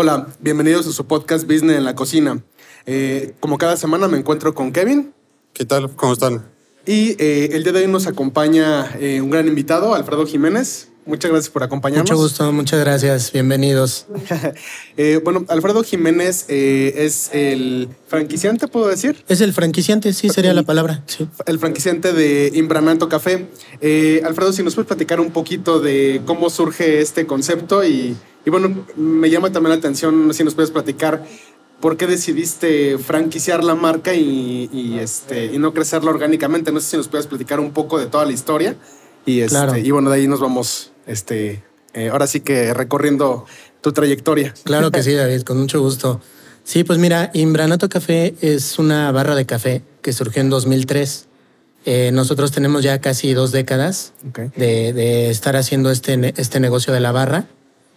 Hola, bienvenidos a su podcast Business en la Cocina. Eh, como cada semana me encuentro con Kevin. ¿Qué tal? ¿Cómo están? Y eh, el día de hoy nos acompaña eh, un gran invitado, Alfredo Jiménez. Muchas gracias por acompañarnos. Mucho gusto, muchas gracias. Bienvenidos. eh, bueno, Alfredo Jiménez eh, es el franquiciante, ¿puedo decir? Es el franquiciante, sí, sería la palabra. Sí. El franquiciante de Imbranato Café. Eh, Alfredo, si nos puedes platicar un poquito de cómo surge este concepto y, y bueno, me llama también la atención si nos puedes platicar por qué decidiste franquiciar la marca y, y, este, y no crecerla orgánicamente. No sé si nos puedes platicar un poco de toda la historia. Y, este, Claro. y bueno, de ahí nos vamos, este, eh, ahora sí que recorriendo tu trayectoria. Claro que sí, David, con mucho gusto. Sí, pues mira, Imbranato Café es una barra de café que surgió en 2003. Eh, nosotros tenemos ya casi dos décadas de, de estar haciendo este, este negocio de la barra.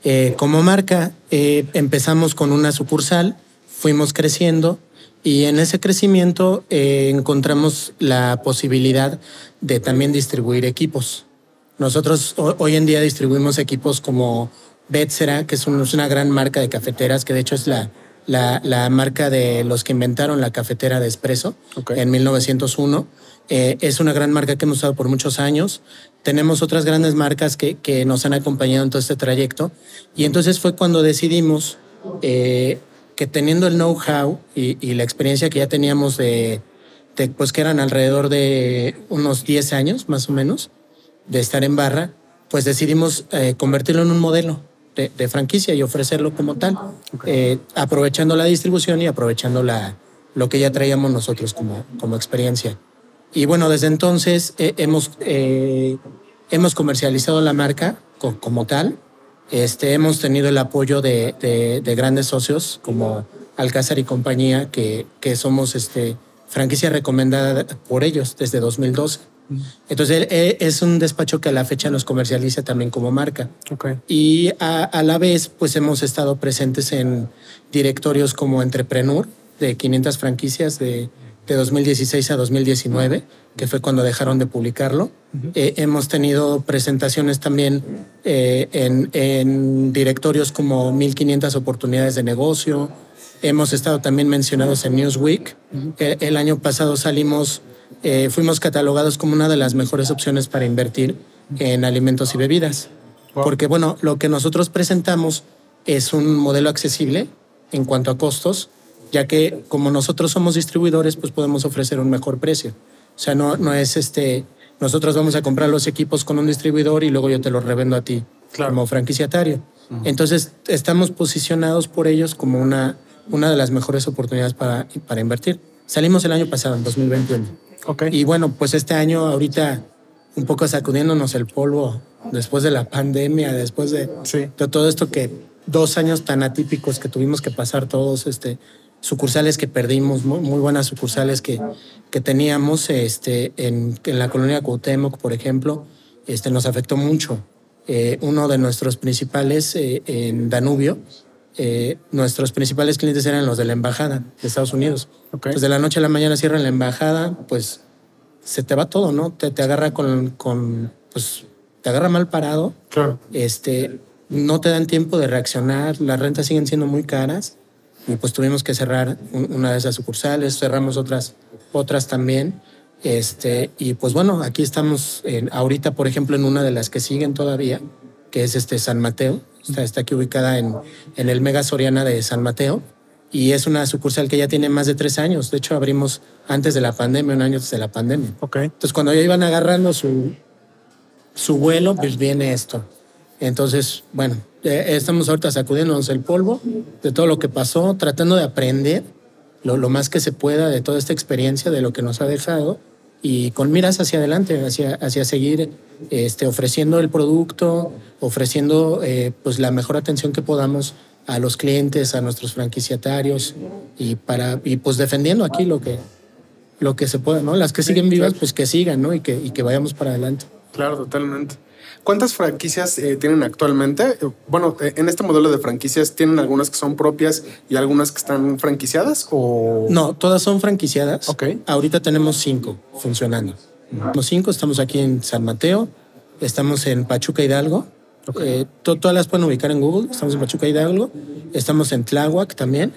Eh, como marca, eh, empezamos con una sucursal, fuimos creciendo y en ese crecimiento encontramos la posibilidad de también distribuir equipos. Nosotros ho- hoy en día distribuimos equipos como Betsera, que es, un- es una gran marca de cafeteras, que de hecho es la, la, la marca de los que inventaron la cafetera de espresso Ok. en 1901. Eh, es una gran marca que hemos usado por muchos años. Tenemos otras grandes marcas que, que nos han acompañado en todo este trayecto. Y entonces fue cuando decidimos eh, que teniendo el know-how y, y la experiencia que ya teníamos de, de, pues que eran alrededor de unos 10 años más o menos de estar en barra, pues decidimos eh, convertirlo en un modelo de, de franquicia y ofrecerlo como tal, eh, aprovechando la distribución y aprovechando la, lo que ya traíamos nosotros como, como experiencia. Y bueno, desde entonces eh, hemos, hemos comercializado la marca co- como tal. Este, hemos tenido el apoyo de, de- de grandes socios como Alcázar y compañía, que, que somos este, franquicia recomendada por ellos desde 2012. Entonces eh, es un despacho que a la fecha nos comercializa también como marca. Y a, a la vez, pues hemos estado presentes en directorios como Entrepreneur, de 500 franquicias de, de 2016 a 2019, que fue cuando dejaron de publicarlo. Eh, hemos tenido presentaciones también eh, en, en directorios como 1500 oportunidades de negocio. Hemos estado también mencionados en Newsweek. El año pasado salimos, eh, fuimos catalogados como una de las mejores opciones para invertir en alimentos y bebidas. Porque, bueno, lo que nosotros presentamos es un modelo accesible en cuanto a costos, ya que como nosotros somos distribuidores, pues podemos ofrecer un mejor precio. O sea, no, no es este, nosotros vamos a comprar los equipos con un distribuidor y luego yo te los revendo a ti Claro. como franquiciatario. Entonces, estamos posicionados por ellos como una, una de las mejores oportunidades para, para invertir. Salimos el año pasado, en 2021. Ok. Y bueno, pues este año ahorita un poco sacudiéndonos el polvo después de la pandemia, después de, Sí. de todo esto que dos años tan atípicos que tuvimos que pasar todos, este, sucursales que perdimos, muy, muy buenas sucursales que, que teníamos este, en, en la colonia Cuauhtémoc, por ejemplo, este, nos afectó mucho. Eh, uno de nuestros principales eh, en Danubio, eh, nuestros principales clientes eran los de la embajada de Estados Unidos. Ok. Pues de la noche a la mañana cierran la embajada, pues se te va todo, ¿no? Te, te agarra con, con, pues, te agarra mal parado. Claro. Este, no te dan tiempo de reaccionar, las rentas siguen siendo muy caras y pues tuvimos que cerrar un- una de esas sucursales, cerramos otras, otras también. Este, y pues bueno, aquí estamos en, ahorita, por ejemplo, en una de las que siguen todavía, que es este San Mateo. Está, está aquí ubicada en, en el Mega Soriana de San Mateo. Y es una sucursal que ya tiene más de tres años. De hecho, abrimos antes de la pandemia, un año antes de la pandemia. Ok. Entonces, cuando ya iban agarrando su, su vuelo, pues viene esto. Entonces, bueno, eh, estamos ahorita sacudiéndonos el polvo de todo lo que pasó, tratando de aprender lo, lo más que se pueda de toda esta experiencia, de lo que nos ha dejado y con miras hacia adelante, hacia, hacia seguir este, ofreciendo el producto, ofreciendo eh, pues la mejor atención que podamos a los clientes, a nuestros franquiciatarios y para y pues defendiendo aquí lo que lo que se pueda, ¿no? Las que siguen vivas, pues que sigan, ¿no? Y que, y que vayamos para adelante. Claro, totalmente. ¿Cuántas franquicias eh, tienen actualmente? Eh, Bueno, eh, en este modelo de franquicias, ¿tienen algunas que son propias y algunas que están franquiciadas? O... No, todas son franquiciadas. Ok. Ahorita tenemos cinco funcionando. Los cinco estamos aquí en San Mateo, estamos en Pachuca Hidalgo, Eh, to- todas las pueden ubicar en Google. Estamos en Pachuca Hidalgo, estamos en Tláhuac también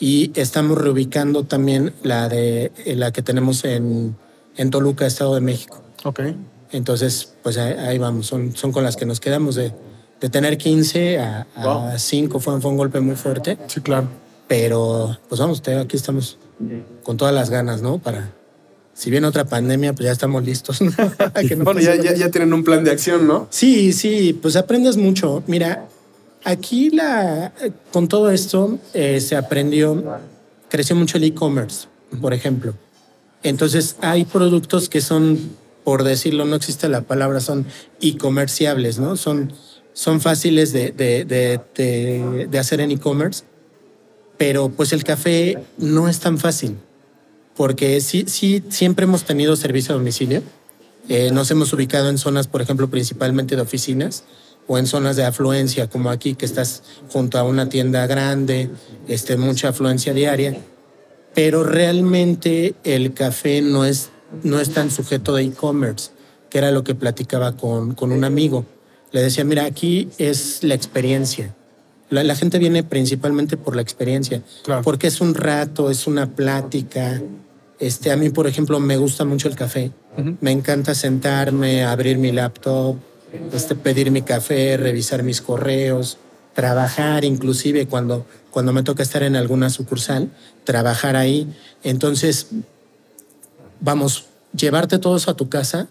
y estamos reubicando también la de eh, la que tenemos en, en Toluca, Estado de México. Ok. Entonces, pues ahí, vamos, son, son con las que nos quedamos de, de tener 15 a, a Wow. 5 fue, fue un golpe muy fuerte, Sí, claro. pero pues vamos, aquí estamos con todas las ganas, ¿no? Para, si viene otra pandemia, pues ya estamos listos. ¿no? Que no Bueno, ya, ya tienen un plan de acción, ¿no? Sí, sí, pues aprendes mucho. Mira, aquí la, con todo esto eh, se aprendió, creció mucho el e-commerce, por ejemplo. Entonces hay productos que son, por decirlo, no existe la palabra, son e-comerciables, ¿no? Son, son fáciles de, de, de- de hacer en e-commerce, pero pues el café no es tan fácil, porque sí, sí, siempre hemos tenido servicio a domicilio. Eh, nos hemos ubicado en zonas, por ejemplo, principalmente de oficinas o en zonas de afluencia, como aquí, que estás junto a una tienda grande, este, mucha afluencia diaria. Pero realmente el café no es, no es tan sujeto de e-commerce, que era lo que platicaba con, con un amigo. Le decía, mira, aquí es la experiencia. La, la gente viene principalmente por la experiencia, Claro. porque es un rato, es una plática. Este, a mí, por ejemplo, me gusta mucho el café. Me encanta sentarme, abrir mi laptop, este, pedir mi café, revisar mis correos, trabajar, inclusive cuando, cuando me toca estar en alguna sucursal, trabajar ahí. Entonces, vamos, llevarte todo eso a tu casa,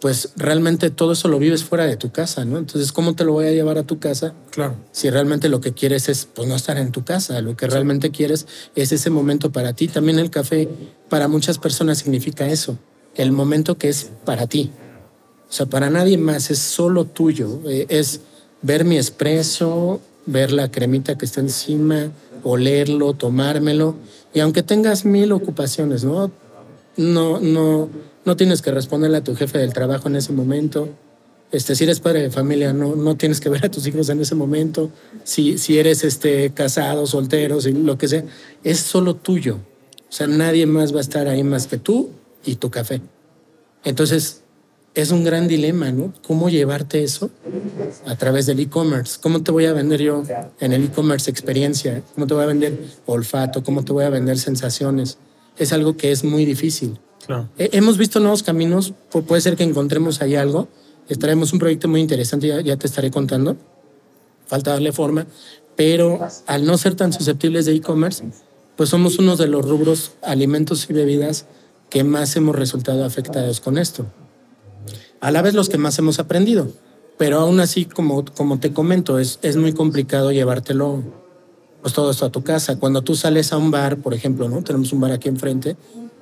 pues realmente todo eso lo vives fuera de tu casa, ¿no? Entonces, ¿cómo te lo voy a llevar a tu casa? Claro. si realmente lo que quieres es pues no estar en tu casa, lo que realmente quieres es ese momento para ti. También el café para muchas personas significa eso, el momento que es para ti. O sea, para nadie más, es solo tuyo. Eh, es ver mi espresso, ver la cremita que está encima, olerlo, tomármelo. Y aunque tengas mil ocupaciones, ¿no? No, no, no tienes que responderle a tu jefe del trabajo en ese momento. Este, si eres padre de familia, no, no tienes que ver a tus hijos en ese momento. Si, si eres este, casado, soltero, si, lo que sea, es solo tuyo. O sea, nadie más va a estar ahí más que tú y tu café. Entonces, es un gran dilema, ¿no? ¿Cómo llevarte eso a través del e-commerce? ¿Cómo te voy a vender yo en el e-commerce experiencia? ¿Cómo te voy a vender olfato? ¿Cómo te voy a vender sensaciones? Es algo que es muy difícil. Claro. Eh, Hemos visto nuevos caminos, pu- puede ser que encontremos ahí algo. Estaremos un proyecto muy interesante, ya, ya te estaré contando. Falta darle forma, pero al no ser tan susceptibles de e-commerce, pues somos uno de los rubros alimentos y bebidas que más hemos resultado afectados con esto. A la vez los que más hemos aprendido, pero aún así, como, como te comento, es, es muy complicado llevártelo pues todo esto a tu casa. Cuando tú sales a un bar, por ejemplo, ¿no? Tenemos un bar aquí enfrente,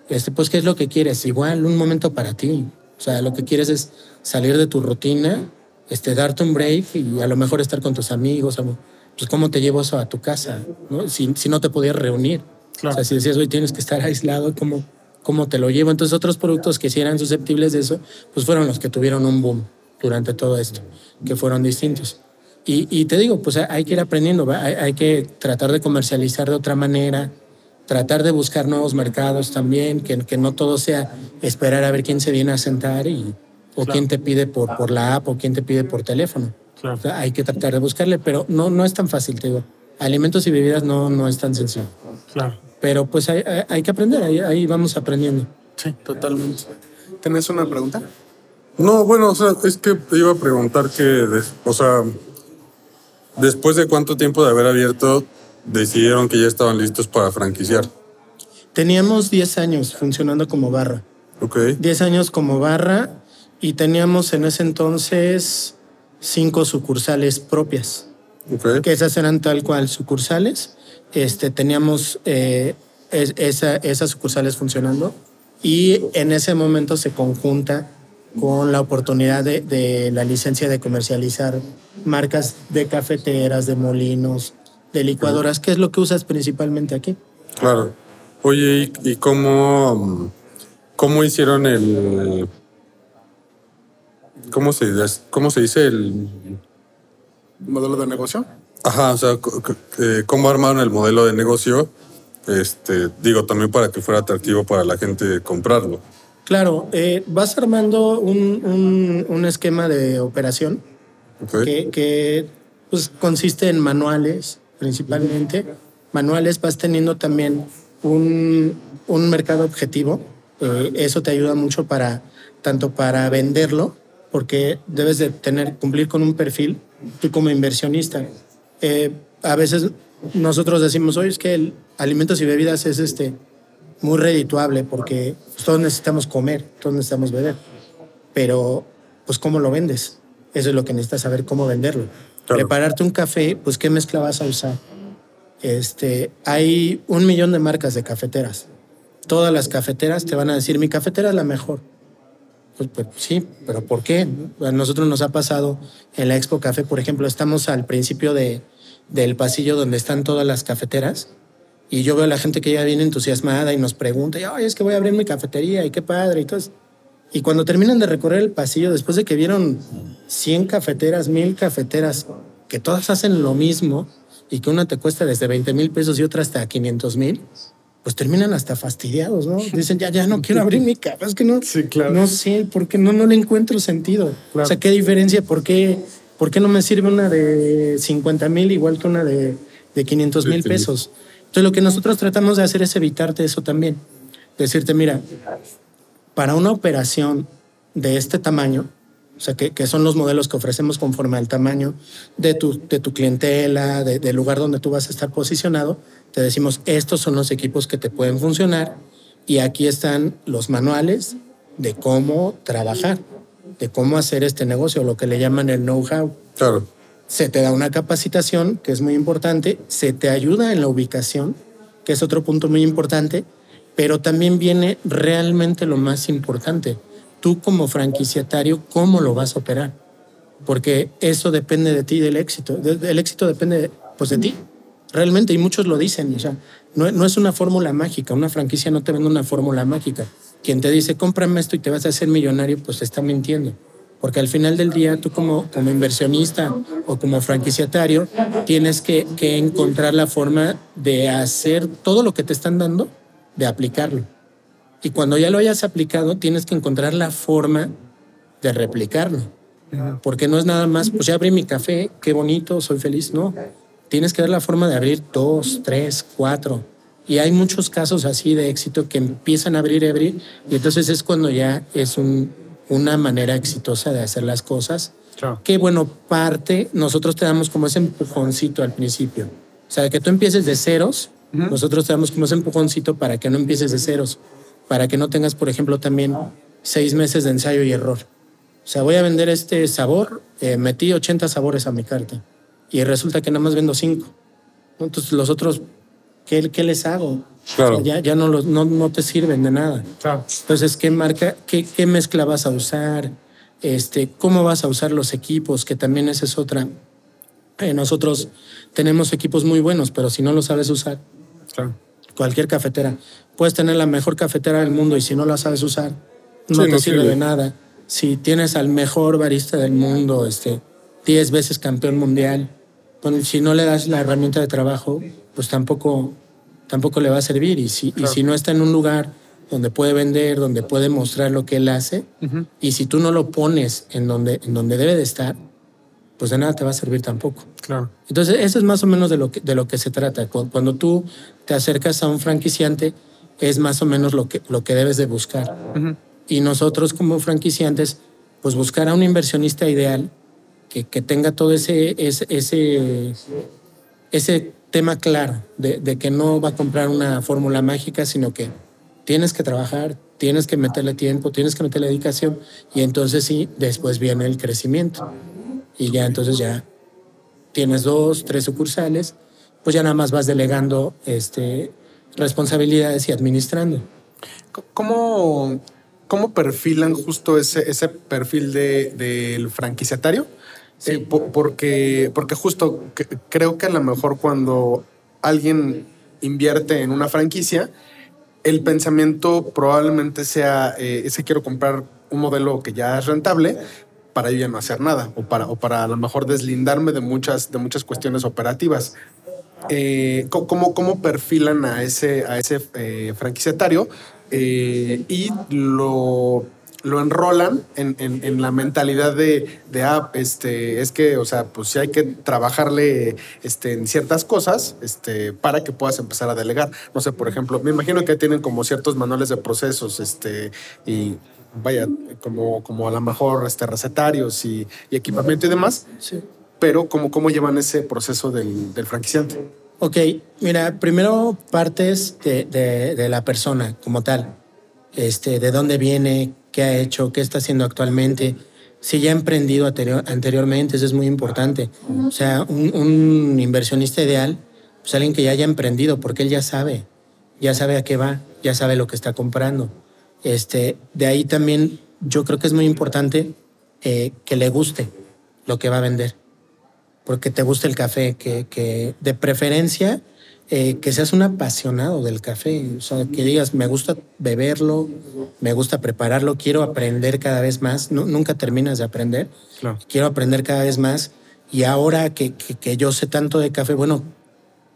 este, pues, ¿qué es lo que quieres? Igual, un momento para ti. O sea, lo que quieres es salir de tu rutina, este, darte un break y a lo mejor estar con tus amigos. Pues, ¿cómo te llevo eso a tu casa? ¿no? Si, si no te podías reunir. Claro. O sea, si decías, hoy tienes que estar aislado, ¿cómo, ¿cómo te lo llevo? Entonces, otros productos que sí eran susceptibles de eso, pues fueron los que tuvieron un boom durante todo esto, que fueron distintos. Y, y te digo, pues hay que ir aprendiendo, hay, hay que tratar de comercializar de otra manera, tratar de buscar nuevos mercados también, que, que no todo sea esperar a ver quién se viene a sentar y, o quién te pide por, por la app o quién te pide por teléfono. Claro. O sea, hay que tratar de buscarle, pero no, no es tan fácil, te digo. Alimentos y bebidas no, no es tan sencillo. Claro. Pero pues hay, hay- hay que aprender, ahí, ahí vamos aprendiendo. Sí, totalmente. ¿Tenés una pregunta? No, bueno, o sea, es que te iba a preguntar que, o sea, después de cuánto tiempo de haber abierto, decidieron que ya estaban listos para franquiciar. Teníamos 10 años funcionando como barra. Ok, 10 años como barra y teníamos en ese entonces cinco sucursales propias, ok, que esas eran tal cual sucursales. Este, teníamos eh, es- esa- esas sucursales funcionando y en ese momento se conjunta con la oportunidad de, de la licencia de comercializar marcas de cafeteras, de molinos, de licuadoras, que es lo que usas principalmente aquí. claro. Oye, ¿y, y cómo, cómo hicieron el... ¿Cómo se, ¿Cómo se dice el... ¿Modelo de negocio? Ajá, o sea, eh, ¿cómo armaron el modelo de negocio? Este, digo, también para que fuera atractivo para la gente comprarlo. Claro, eh, vas armando un, un- un esquema de operación que, que, pues, consiste en manuales principalmente. Manuales vas teniendo también un, un mercado objetivo. Eh, eso te ayuda mucho para tanto para venderlo, porque debes de tener cumplir con un perfil tú como inversionista. Eh, a veces nosotros decimos, oye, es que el alimentos y bebidas es este muy redituable porque pues, todos necesitamos comer, todos necesitamos beber, pero pues cómo lo vendes, eso es lo que necesitas saber cómo venderlo. Claro. Prepararte un café, pues qué mezcla vas a usar. Este, hay un millón de marcas de cafeteras. Todas las cafeteras te van a decir, mi cafetera es la mejor. Pues, pues, sí, pero ¿por qué? A nosotros nos ha pasado en la Expo Café, por ejemplo, estamos al principio de, del pasillo donde están todas las cafeteras y yo veo a la gente que ya viene entusiasmada y nos pregunta, Ay, es que voy a abrir mi cafetería y qué padre y todo eso. Y cuando terminan de recorrer el pasillo, después de que vieron 100 cafeteras, 1000 cafeteras, que todas hacen lo mismo y que una te cuesta desde 20 mil pesos y otra hasta 500 mil, pues terminan hasta fastidiados, ¿no? Dicen, ya, ya no quiero abrir mi café, es que no, Sí, claro. no sé, porque no, no le encuentro sentido. Claro. O sea, ¿qué diferencia? ¿Por qué, por qué no me sirve una de 50 mil igual que una de, de 500 mil Sí, sí. pesos? Entonces, lo que nosotros tratamos de hacer es evitarte eso también. Decirte, mira, para una operación de este tamaño, o sea, que, que son los modelos que ofrecemos conforme al tamaño de tu, de tu clientela, de- del lugar donde tú vas a estar posicionado, te decimos, estos son los equipos que te pueden funcionar y aquí están los manuales de cómo trabajar, de cómo hacer este negocio, lo que le llaman el know-how Claro. Se te da una capacitación, que es muy importante, se te ayuda en la ubicación, que es otro punto muy importante, pero también viene realmente lo más importante. Tú como franquiciatario, ¿cómo lo vas a operar? Porque eso depende de ti, del éxito. El éxito depende pues, de ti. Realmente, y muchos lo dicen. O no, no es una fórmula mágica. Una franquicia no te vende una fórmula mágica. Quien te dice, cómprame esto y te vas a hacer millonario, pues está mintiendo. Porque al final del día, tú como, como inversionista o como franquiciatario, tienes que, que encontrar la forma de hacer todo lo que te están dando, de aplicarlo. Y cuando ya lo hayas aplicado, tienes que encontrar la forma de replicarlo. Porque no es nada más, pues ya abrí mi café, qué bonito, soy feliz. No, tienes que ver la forma de abrir dos, tres, cuatro. Y hay muchos casos así de éxito que empiezan a abrir y abrir. Y entonces es cuando ya es un, una manera exitosa de hacer las cosas. Claro. Que bueno, parte, nosotros te damos como ese empujoncito al principio. O sea, que tú empieces de ceros, nosotros te damos como ese empujoncito para que no empieces de ceros. Para que no tengas, por ejemplo, también seis meses de ensayo y error. O sea, voy a vender este sabor, eh, metí 80 sabores a mi carta y resulta que nada más vendo 5. Entonces los otros, ¿qué, qué les hago? Claro. O sea, ya ya no, los, no, no te sirven de nada. Claro. Entonces, ¿qué marca, qué, qué mezcla vas a usar? Este, ¿Cómo vas a usar los equipos? Que también esa es otra. Eh, nosotros tenemos equipos muy buenos, pero si no los sabes usar, Claro. cualquier cafetera, puedes tener la mejor cafetera del mundo y si no la sabes usar, no Sí, te no sirve sirve. de nada. Si tienes al mejor barista del mundo, este, 10 veces campeón mundial, bueno, si no le das la herramienta de trabajo, pues tampoco, tampoco le va a servir. Y si, y si no está en un lugar donde puede vender, donde puede mostrar lo que él hace, y si tú no lo pones en donde, en donde debe de estar, pues de nada te va a servir tampoco. Claro. Entonces, eso es más o menos de lo que, de lo que se trata. Cu- Cuando tú te acercas a un franquiciante, es más o menos lo que, lo que debes de buscar. Y nosotros como franquiciantes, pues buscar a un inversionista ideal que, que tenga todo ese, ese, ese, ese tema claro de, de que no va a comprar una fórmula mágica, sino que tienes que trabajar, tienes que meterle tiempo, tienes que meterle dedicación y entonces sí, después viene el crecimiento. Y ya entonces ya tienes dos, tres sucursales, pues ya nada más vas delegando este, responsabilidades y administrando. ¿Cómo, cómo perfilan justo ese, ese perfil de, del franquiciatario? Eh, po- porque, porque justo creo que a lo mejor cuando alguien invierte en una franquicia, el pensamiento probablemente sea, eh, ese quiero comprar un modelo que ya es rentable para yo ya no hacer nada o para, o para a lo mejor deslindarme de muchas, de muchas cuestiones operativas. Eh, ¿cómo, ¿Cómo perfilan a ese, a ese eh, franquiciatario? Eh, y lo, lo enrolan en, en- en la mentalidad de, de, ah, este, es que, o sea, pues sí hay que trabajarle este, en ciertas cosas este, para que puedas empezar a delegar. No sé, por ejemplo, me imagino que tienen como ciertos manuales de procesos este, y vaya, como, como a lo mejor este, recetarios y, y equipamiento y demás, Sí. pero ¿cómo, cómo llevan ese proceso del, del franquiciante? Ok, mira, primero partes de, de- de la persona como tal. Este, de dónde viene, qué ha hecho, qué está haciendo actualmente. Si ya ha emprendido anterior- anteriormente, eso es muy importante. O sea, un, un inversionista ideal, pues alguien que ya haya emprendido, porque él ya sabe, ya sabe a qué va, ya sabe lo que está comprando. Este, de ahí también yo creo que es muy importante eh, que le guste lo que va a vender porque te gusta el café, que, que de preferencia eh, que seas un apasionado del café, o sea, que digas, me gusta beberlo, me gusta prepararlo, quiero aprender cada vez más, Nu- nunca terminas de aprender, Claro. quiero aprender cada vez más y ahora que, que, que yo sé tanto de café, bueno,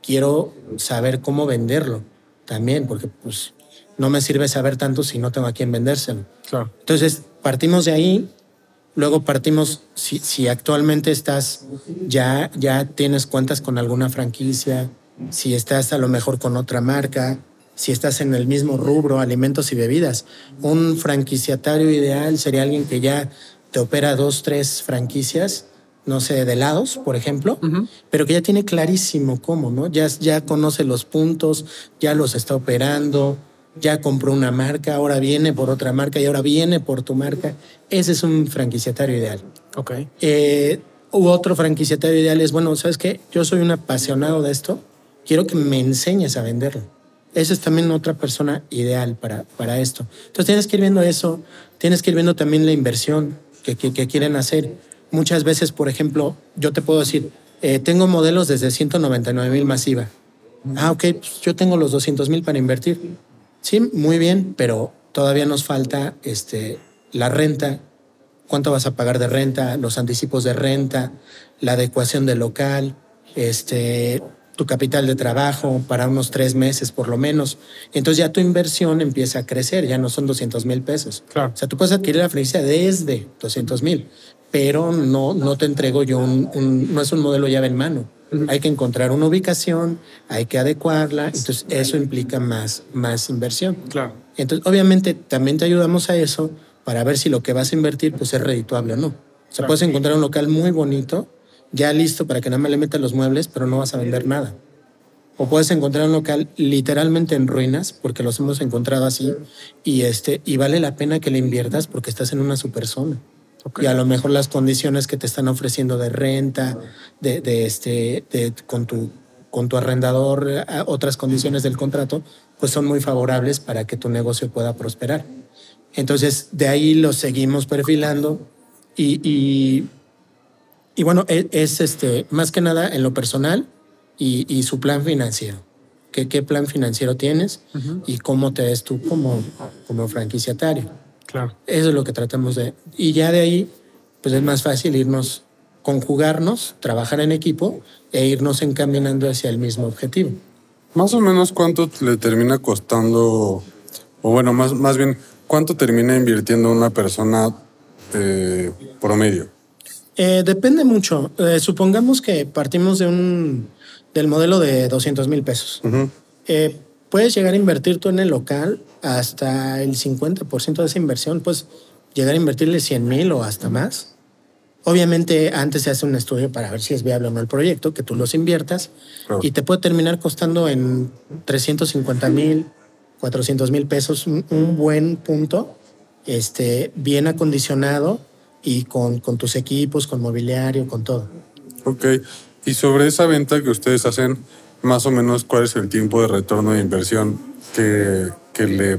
quiero saber cómo venderlo también, porque pues no me sirve saber tanto si no tengo a quién vendérselo. Claro. Entonces, partimos de ahí, luego partimos, si, si actualmente estás, ya, ya tienes cuentas con alguna franquicia, si estás a lo mejor con otra marca, si estás en el mismo rubro, alimentos y bebidas. Un franquiciatario ideal sería alguien que ya te opera dos, tres franquicias, no sé, de helados, por ejemplo, pero que ya tiene clarísimo cómo, ¿no? Ya, ya conoce los puntos, ya los está operando, ya compró una marca, ahora viene por otra marca y ahora viene por tu marca. Ese es un franquiciatario ideal. Ok. Eh, u otro franquiciatario ideal es, bueno, ¿sabes qué? Yo soy un apasionado de esto, quiero que me enseñes a venderlo. Esa es también otra persona ideal para, para esto. Entonces tienes que ir viendo eso, tienes que ir viendo también la inversión que, que, que quieren hacer. Muchas veces, por ejemplo, yo te puedo decir, eh, tengo modelos desde 199 mil masiva. Ah, ok, pues yo tengo los 200 mil para invertir. Sí, muy bien, pero todavía nos falta este, la renta, cuánto vas a pagar de renta, los anticipos de renta, la adecuación del local, este, tu capital de trabajo para unos tres meses por lo menos. Entonces ya tu inversión empieza a crecer, ya no son 200 mil pesos. Claro. O sea, tú puedes adquirir la franquicia desde 200 mil, pero no, no te entrego yo un, un- no es un modelo llave en mano. Hay que encontrar una ubicación, hay que adecuarla, entonces eso implica más, más inversión. Claro. Entonces, obviamente, también te ayudamos a eso para ver si lo que vas a invertir pues, es redituable o no. O sea, Claro. puedes encontrar un local muy bonito, ya listo para que nada más le metas los muebles, pero no vas a vender nada. O puedes encontrar un local literalmente en ruinas, porque los hemos encontrado así, y, este, y vale la pena que le inviertas porque estás en una super zona. Y a lo mejor las condiciones que te están ofreciendo de renta, de, de este, de, con, tu, con tu arrendador, otras condiciones del contrato, pues son muy favorables para que tu negocio pueda prosperar. Entonces, de ahí lo seguimos perfilando y, y, y bueno, e- es, este, más que nada en lo personal y, y su plan financiero. ¿Qué, ¿Qué plan financiero tienes y cómo te ves tú como, como franquiciatario? Claro. Eso es lo que tratamos de... Y ya de ahí, pues es más fácil irnos, conjugarnos, trabajar en equipo e irnos encaminando hacia el mismo objetivo. Más o menos cuánto le termina costando, o bueno, más, más bien, cuánto termina invirtiendo una persona eh, promedio. Eh, depende mucho. Eh, supongamos que partimos de un, del modelo de 200 mil pesos. Eh, puedes llegar a invertir tú en el local hasta el 50% de esa inversión, pues llegar a invertirle 100 mil o hasta más. Obviamente antes se hace un estudio para ver si es viable o no el proyecto, que tú los inviertas Claro. y te puede terminar costando en 350 mil, 400 mil pesos un, un buen punto, este, bien acondicionado y con, con tus equipos, con mobiliario, con todo. Ok. Y sobre esa venta que ustedes hacen, más o menos, ¿cuál es el tiempo de retorno de inversión que, que le...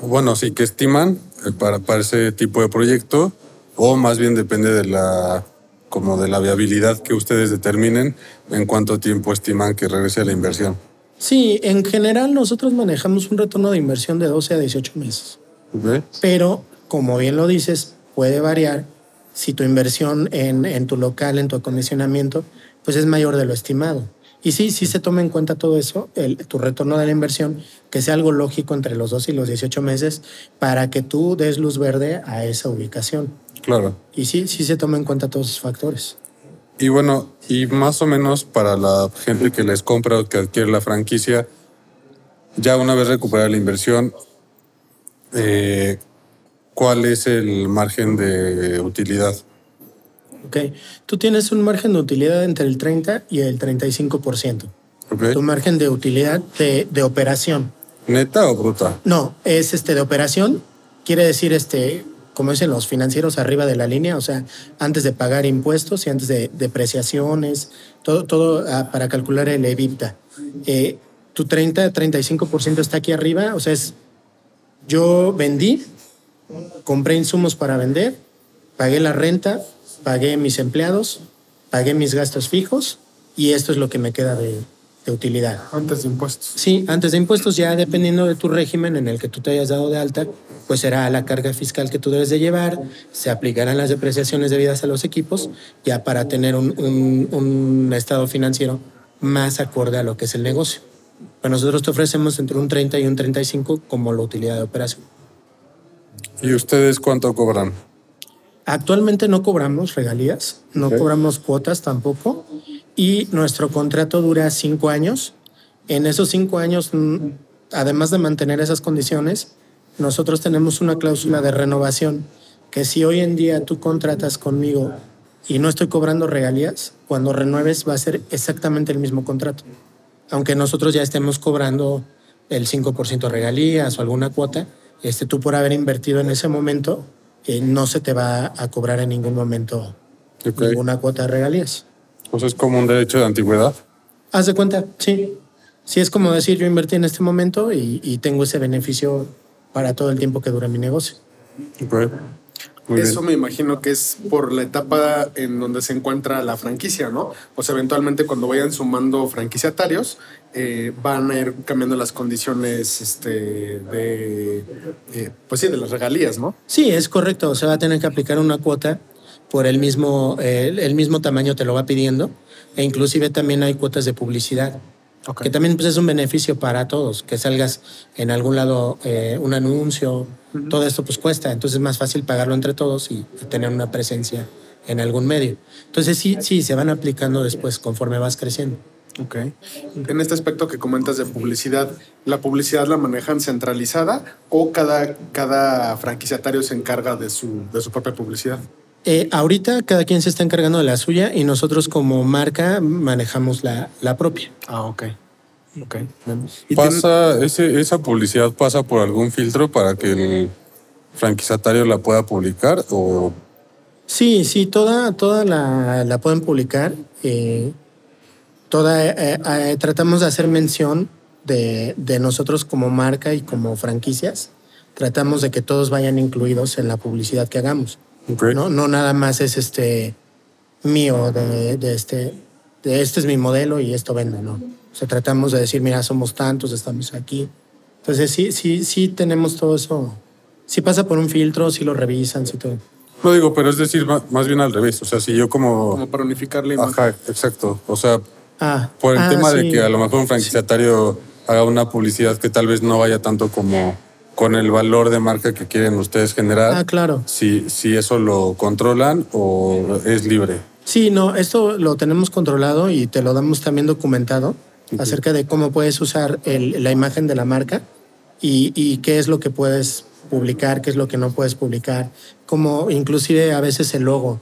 Bueno, sí, que estiman eh, para, para ese tipo de proyecto, o más bien depende de la como de la viabilidad que ustedes determinen en cuánto tiempo estiman que regrese la inversión. Sí, en general nosotros manejamos un retorno de inversión de 12 a 18 meses. Pero, como bien lo dices, puede variar si tu inversión en, en tu local, en tu acondicionamiento, pues es mayor de lo estimado. Y sí, sí se toma en cuenta todo eso, el, tu retorno de la inversión, que sea algo lógico entre los 2 y los 18 meses para que tú des luz verde a esa ubicación. Claro. Y sí, sí se toma en cuenta todos esos factores. Y bueno, y más o menos para la gente que les compra o que adquiere la franquicia, ya una vez recuperada la inversión, eh, ¿cuál es el margen de utilidad? Ok, tú tienes un margen de utilidad entre el 30 y el 35%. Ok. Tu margen de utilidad de, de operación. ¿Neta o bruta? No, es este de operación. Quiere decir, este, como dicen los financieros, arriba de la línea, o sea, antes de pagar impuestos y antes de depreciaciones, todo, todo ah, para calcular el EBITDA. Eh, tu 30, 35% está aquí arriba, o sea, es yo vendí, compré insumos para vender, pagué la renta, pagué mis empleados, pagué mis gastos fijos y esto es lo que me queda de, de utilidad. Antes de impuestos. Sí, antes de impuestos, ya dependiendo de tu régimen en el que tú te hayas dado de alta, pues será la carga fiscal que tú debes de llevar, se aplicarán las depreciaciones debidas a los equipos, ya para tener un, un- un estado financiero más acorde a lo que es el negocio. Pues nosotros te ofrecemos entre un 30 y un 35 como la utilidad de operación. ¿Y ustedes cuánto cobran? Actualmente no cobramos regalías, no cobramos cuotas tampoco y nuestro contrato dura cinco años. En esos cinco años, mm, además de mantener esas condiciones, nosotros tenemos una cláusula de renovación que si hoy en día tú contratas conmigo y no estoy cobrando regalías, cuando renueves va a ser exactamente el mismo contrato. Aunque nosotros ya estemos cobrando el 5% de regalías o alguna cuota, este, tú por haber invertido en ese momento, eh, no se te va a cobrar en ningún momento Ok. ninguna cuota de regalías. O sea, es como un derecho de antigüedad. Haz de cuenta, sí. Sí, es como decir, yo invertí en este momento y, y tengo ese beneficio para todo el tiempo que dura mi negocio. Ok. Muy Eso bien. me imagino que es por la etapa en donde se encuentra la franquicia, ¿no? O sea, eventualmente cuando vayan sumando franquiciatarios, eh, van a ir cambiando las condiciones este, de, eh, pues sí, de las regalías, ¿no? Sí, es correcto. Se va a tener que aplicar una cuota por el mismo, eh, el mismo tamaño te lo va pidiendo. E inclusive también hay cuotas de publicidad. Que también pues, es un beneficio para todos, que salgas en algún lado eh, un anuncio, todo esto pues cuesta, entonces es más fácil pagarlo entre todos y, y tener una presencia en algún medio. Entonces sí, sí, se van aplicando después conforme vas creciendo. Ok. En este aspecto que comentas de publicidad, ¿la publicidad la manejan centralizada o cada, cada franquiciatario se encarga de su, de su propia publicidad? Eh, ahorita cada quien se está encargando de la suya y nosotros como marca manejamos la, la propia. Ah, ok. Ok. ¿Y tienen- ¿Pasa, ese, ¿Esa publicidad pasa por algún filtro para que el franquiciatario la pueda publicar? ¿O Sí, sí, toda, toda la, la pueden publicar. eh, toda, eh, eh, tratamos de hacer mención de, de nosotros como marca y como franquicias. Tratamos de que todos vayan incluidos en la publicidad que hagamos. No, no nada más es este mío, de, de este, de este es mi modelo y esto vende, ¿no? O sea, tratamos de decir, mira, somos tantos, estamos aquí. Entonces, sí, sí, sí tenemos todo eso. Sí pasa por un filtro, sí lo revisan, sí todo. No digo, pero es decir, más bien al revés. O sea, si yo como... como para unificar la imagen? Ajá, exacto. O sea, Ah, por el ah, tema de sí. que a lo mejor un franquiciatario haga una publicidad que tal vez no vaya tanto como con el valor de marca que quieren ustedes generar. Ah, claro. Si, si eso lo controlan o es libre. Sí, no, esto lo tenemos controlado y te lo damos también documentado acerca de cómo puedes usar el- la imagen de la marca y, y qué es lo que puedes publicar, qué es lo que no puedes publicar, como inclusive a veces el logo.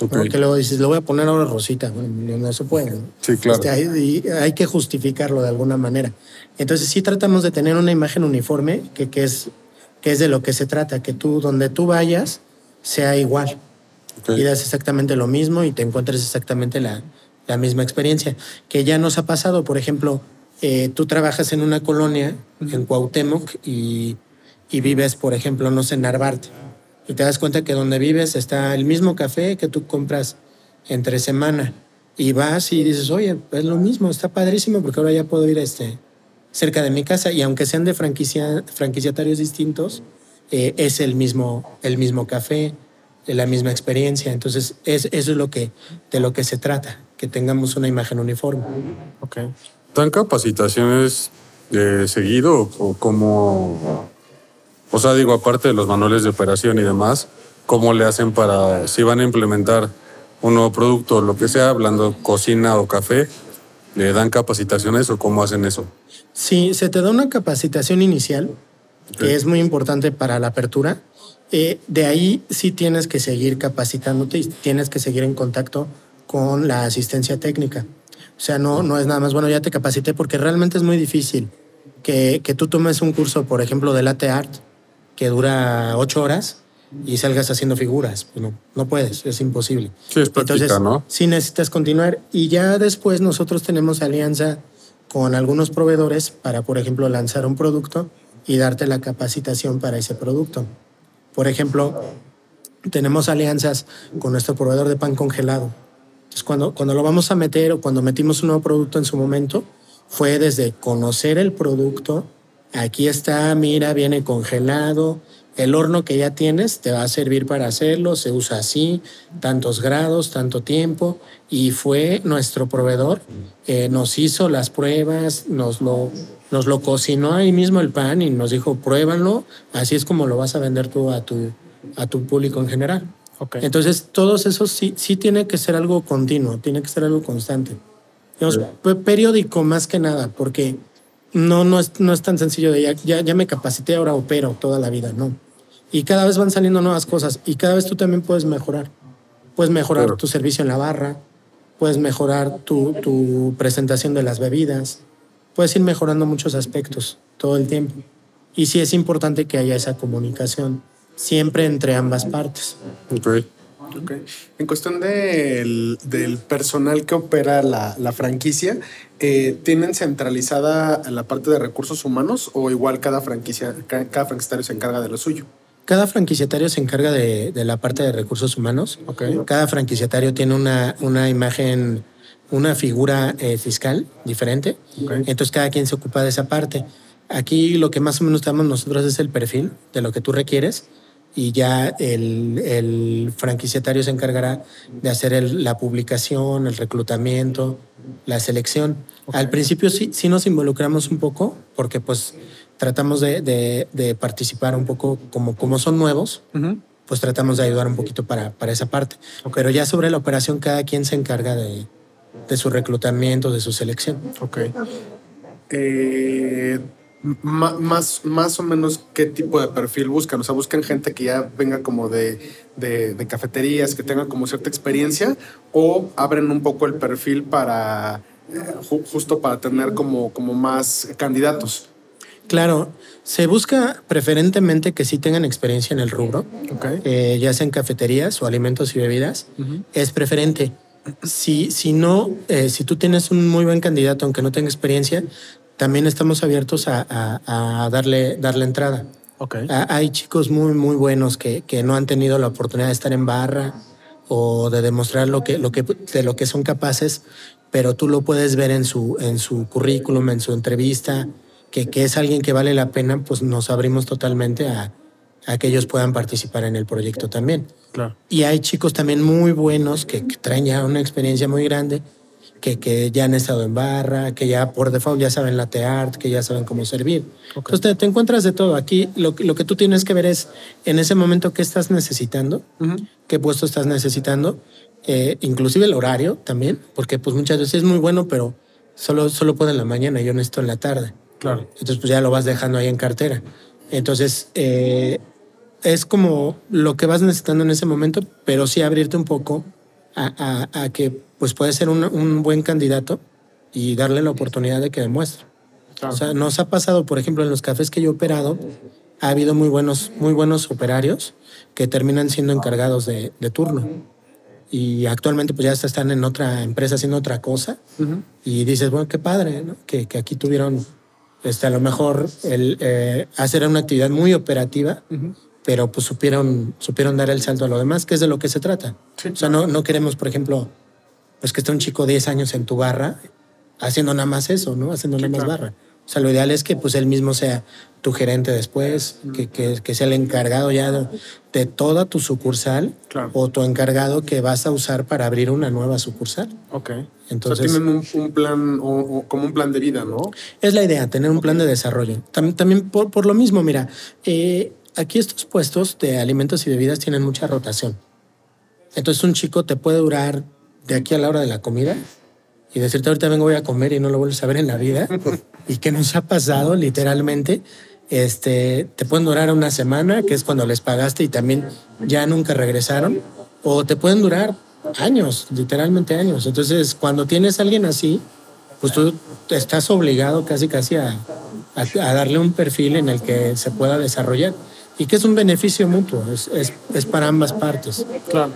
¿No? Ok. Que luego dices, lo voy a poner ahora rosita. Bueno, no se puede. Sí, claro. Este, hay, hay que justificarlo de alguna manera. Entonces sí tratamos de tener una imagen uniforme, que, que, es, que es de lo que se trata, que tú, donde tú vayas, sea igual Ok. y das exactamente lo mismo y te encuentres exactamente la, la misma experiencia. Que ya nos ha pasado, por ejemplo, eh, tú trabajas en una colonia en Cuauhtémoc y, y vives, por ejemplo, no sé, en Narvarte. Y te das cuenta que donde vives está el mismo café que tú compras entre semana. Y vas y dices, oye, es lo mismo, está padrísimo porque ahora ya puedo ir este, cerca de mi casa. Y aunque sean de franquicia, franquiciatarios distintos, eh, es el mismo, el mismo café, la misma experiencia. Entonces, es, eso es lo que, de lo que se trata, que tengamos una imagen uniforme. Ok. ¿Dan capacitaciones de seguido o cómo? O sea, digo, aparte de los manuales de operación y demás, ¿cómo le hacen para, si van a implementar un nuevo producto, lo que sea, hablando cocina o café, ¿le dan capacitaciones o cómo hacen eso? Sí, se te da una capacitación inicial, que es muy importante para la apertura. Eh, de ahí sí tienes que seguir capacitándote y tienes que seguir en contacto con la asistencia técnica. O sea, no, no es nada más, bueno, ya te capacité porque realmente es muy difícil que, que tú tomes un curso, por ejemplo, de latte art, que dura ocho horas y salgas haciendo figuras. Pues no, no puedes, es imposible. Sí, es práctica, Entonces, ¿no? sí necesitas continuar y ya después nosotros tenemos alianza con algunos proveedores para, por ejemplo, lanzar un producto y darte la capacitación para ese producto. Por ejemplo, tenemos alianzas con nuestro proveedor de pan congelado. Entonces, cuando, cuando lo vamos a meter o cuando metimos un nuevo producto en su momento, fue desde conocer el producto, aquí está, mira, viene congelado, el horno que ya tienes te va a servir para hacerlo, se usa así, tantos grados, tanto tiempo, y fue nuestro proveedor, eh, nos hizo las pruebas, nos lo, nos lo cocinó ahí mismo el pan y nos dijo, pruébalo, así es como lo vas a vender tú a tu, a tu público en general. Ok. Entonces, todos esos sí, sí tiene que ser algo continuo, tiene que ser algo constante. Digamos, pe- periódico más que nada, porque no, no, es, no es tan sencillo de ya, ya, ya me capacité, ahora opero toda la vida, no. Y cada vez van saliendo nuevas cosas y cada vez tú también puedes mejorar. Puedes mejorar Claro. tu servicio en la barra, puedes mejorar tu, tu presentación de las bebidas, puedes ir mejorando muchos aspectos todo el tiempo. Y sí es importante que haya esa comunicación siempre entre ambas partes. Ok. Ok. En cuestión del, del personal que opera la, la franquicia, eh, ¿tienen centralizada la parte de recursos humanos o igual cada franquicia, ca- cada, franquiciatario se encarga de lo suyo? Cada franquiciatario se encarga de, de la parte de recursos humanos. Ok. Cada franquiciatario tiene una, una imagen, una figura eh, fiscal diferente. Ok. Entonces cada quien se ocupa de esa parte. Aquí lo que más o menos damos nosotros es el perfil de lo que tú requieres y ya el, el franquiciatario se encargará de hacer el- la publicación, el reclutamiento, la selección. Al principio sí, sí nos involucramos un poco porque pues tratamos de, de- de participar un poco como, como son nuevos, pues tratamos de ayudar un poquito para, para esa parte. Pero ya sobre la operación cada quien se encarga de, de su reclutamiento, de su selección. Ok. Eh, más, más o menos qué tipo de perfil buscan. O sea, buscan gente que ya venga como de, de- de cafeterías, que tenga como cierta experiencia, o abren un poco el perfil para eh, ju- justo para tener como, como más candidatos. Claro, se busca preferentemente que sí tengan experiencia en el rubro, Ok. eh, ya sea en cafeterías o alimentos y bebidas. Es preferente. Si, si no, eh, si tú tienes un muy buen candidato, aunque no tenga experiencia, también estamos abiertos a, a- a darle, darle entrada. Ok. Ha- Hay chicos muy, muy buenos que, que no han tenido la oportunidad de estar en barra o de demostrar lo que, lo que, de lo que son capaces, pero tú lo puedes ver en su, en su currículum, en su entrevista, que, que es alguien que vale la pena, pues nos abrimos totalmente a, a que ellos puedan participar en el proyecto también. Claro. Y hay chicos también muy buenos que, que traen ya una experiencia muy grande, que, que ya han estado en barra, que ya por default ya saben latte art, que ya saben cómo servir. Entonces te, te encuentras de todo. Aquí lo, que- lo que tú tienes que ver es en ese momento qué estás necesitando, qué puesto estás necesitando, eh, inclusive el horario también, porque pues muchas veces es muy bueno, pero solo, solo puedo en la mañana, yo necesito en la tarde. Claro. Entonces, pues ya lo vas dejando ahí en cartera. Entonces, eh, es como lo que vas necesitando en ese momento, pero sí abrirte un poco a, a- a que pues puede ser un, un buen candidato y darle la oportunidad de que demuestre. Claro. O sea, nos ha pasado, por ejemplo, en los cafés que yo he operado, ha habido muy buenos, muy buenos operarios que terminan siendo encargados de, de turno. Y actualmente pues ya están en otra empresa haciendo otra cosa. Y dices, bueno, qué padre, ¿no? Que, que aquí tuvieron este, a lo mejor el eh, hacer una actividad muy operativa, pero pues supieron, supieron dar el salto a lo demás, que es de lo que se trata. Sí, o sea, no, no queremos, por ejemplo, pues que esté un chico 10 años en tu barra haciendo nada más eso, ¿no? Haciendo nada más claro. barra. O sea, lo ideal es que pues él mismo sea tu gerente después, que, que, que sea el encargado ya de, de toda tu sucursal Claro. o tu encargado que vas a usar para abrir una nueva sucursal. Ok. Entonces- o sea, tienen un, un plan, o, o como un plan de vida, ¿no? Es la idea, tener un plan de desarrollo. Tam- También por, por lo mismo, mira, eh, aquí estos puestos de alimentos y bebidas tienen mucha rotación. Entonces un chico te puede durar de aquí a la hora de la comida y decirte ahorita vengo voy a comer y no lo vuelves a ver en la vida. y que nos ha pasado literalmente. Este, te pueden durar una semana, que es cuando les pagaste y también ya nunca regresaron, o te pueden durar años, literalmente años. Entonces, cuando tienes a alguien así, pues tú estás obligado casi casi a, a- a darle un perfil en el que se pueda desarrollar y que es un beneficio mutuo, es, es, es para ambas partes. Claro.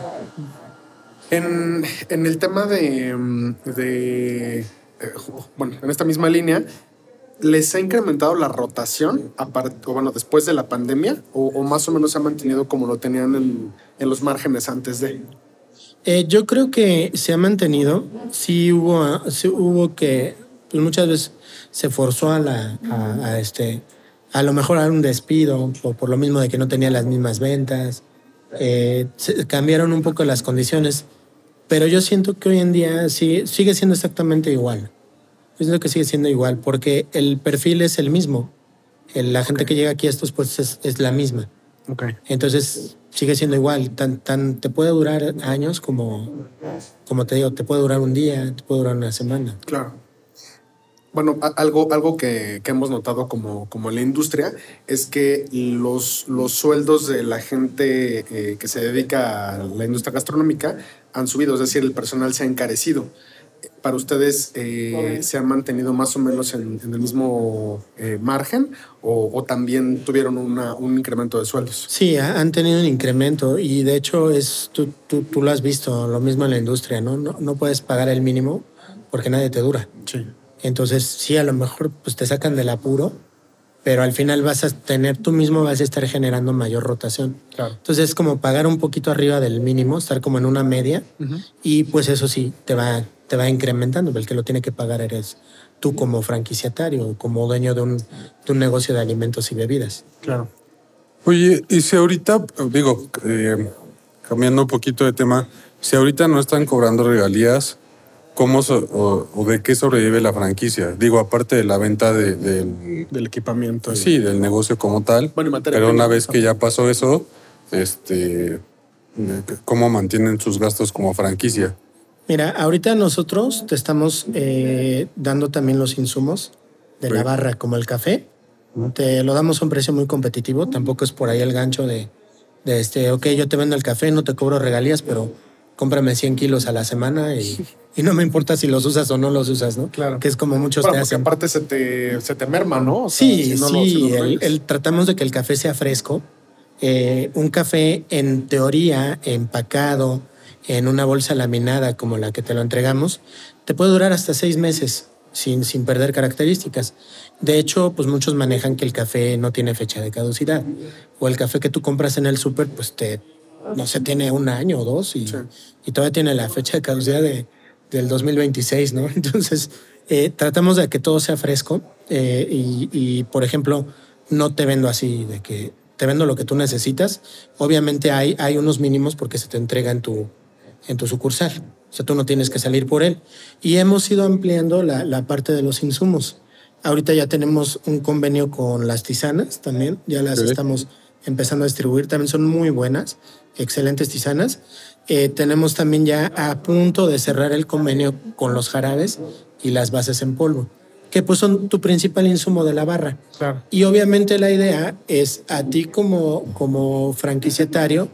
En, en el tema de, de, bueno, en esta misma línea, ¿les ha incrementado la rotación apart- o bueno, después de la pandemia? ¿O, o más o menos se ha mantenido como lo tenían en, en los márgenes antes de? Eh, yo creo que se ha mantenido. Sí hubo, sí hubo que pues muchas veces se forzó a la a, a este a lo mejor a un despido por, por lo mismo de que no tenía las mismas ventas. Eh, cambiaron un poco las condiciones, pero yo siento que hoy en día sigue, sigue siendo exactamente igual. Yo siento que sigue siendo igual porque el perfil es el mismo. La gente que llega aquí a estos puestos es, es la misma. Entonces sigue siendo igual, tan, tan, te puede durar años como, como te digo, te puede durar un día, te puede durar una semana. Claro. Bueno, algo, algo que, que hemos notado como, como en la industria es que los, los sueldos de la gente eh, que se dedica a la industria gastronómica han subido, es decir, el personal se ha encarecido. ¿Para ustedes eh, se han mantenido más o menos en, en el mismo eh, margen o, o también tuvieron una- un incremento de sueldos? Sí, ha- han tenido un incremento y de hecho es, tú, tú, tú lo has visto, lo mismo en la industria, ¿no? ¿no? No puedes pagar el mínimo porque nadie te dura. Sí. Entonces sí, a lo mejor pues, te sacan del apuro, pero al final vas a tener, tú mismo vas a estar generando mayor rotación. Claro. Entonces es como pagar un poquito arriba del mínimo, estar como en una media y pues eso sí, te va, te va incrementando, el que lo tiene que pagar eres tú como franquiciatario, como dueño de un, de un negocio de alimentos y bebidas. Claro. Oye, y si ahorita, digo, eh, cambiando un poquito de tema, si ahorita no están cobrando regalías, ¿cómo so- o, o de qué sobrevive la franquicia? Digo, aparte de la venta de- del, Del equipamiento. y- sí, del negocio como tal, Bueno, y pero una vez que ya pasó eso, este, ¿cómo mantienen sus gastos como franquicia? Mira, ahorita nosotros te estamos eh, dando también los insumos de la barra, como el café. Te lo damos a un precio muy competitivo. Tampoco es por ahí el gancho de, de este, ok, yo te vendo el café, no te cobro regalías, pero cómprame 100 kilos a la semana y, y no me importa si los usas o no los usas, ¿no? Claro. Que es como muchos Bueno, te porque hacen. aparte se te, se te merma, ¿no? O sea, Sí, si no sí, no el- tratamos de que el café sea fresco. Eh, un café en teoría empacado en una bolsa laminada como la que te lo entregamos, te puede durar hasta seis meses sin, sin perder características. De hecho, pues muchos manejan que el café no tiene fecha de caducidad. O el café que tú compras en el súper, pues te, no sé, tiene un año o dos y, y todavía tiene la fecha de caducidad de, del 2026, ¿no? Entonces, eh, tratamos de que todo sea fresco eh, y, y, por ejemplo, no te vendo así, de que te vendo lo que tú necesitas. Obviamente hay, hay unos mínimos porque se te entrega en tu, en tu sucursal. O sea, tú no tienes que salir por él. Y hemos ido ampliando la, la parte de los insumos. Ahorita ya tenemos un convenio con las tisanas también. Ya las Ok. estamos empezando a distribuir. También son muy buenas, excelentes tisanas. Eh, tenemos también ya a punto de cerrar el convenio con los jarabes y las bases en polvo, que pues son tu principal insumo de la barra. Claro. Y obviamente la idea es a ti como, como franquiciatario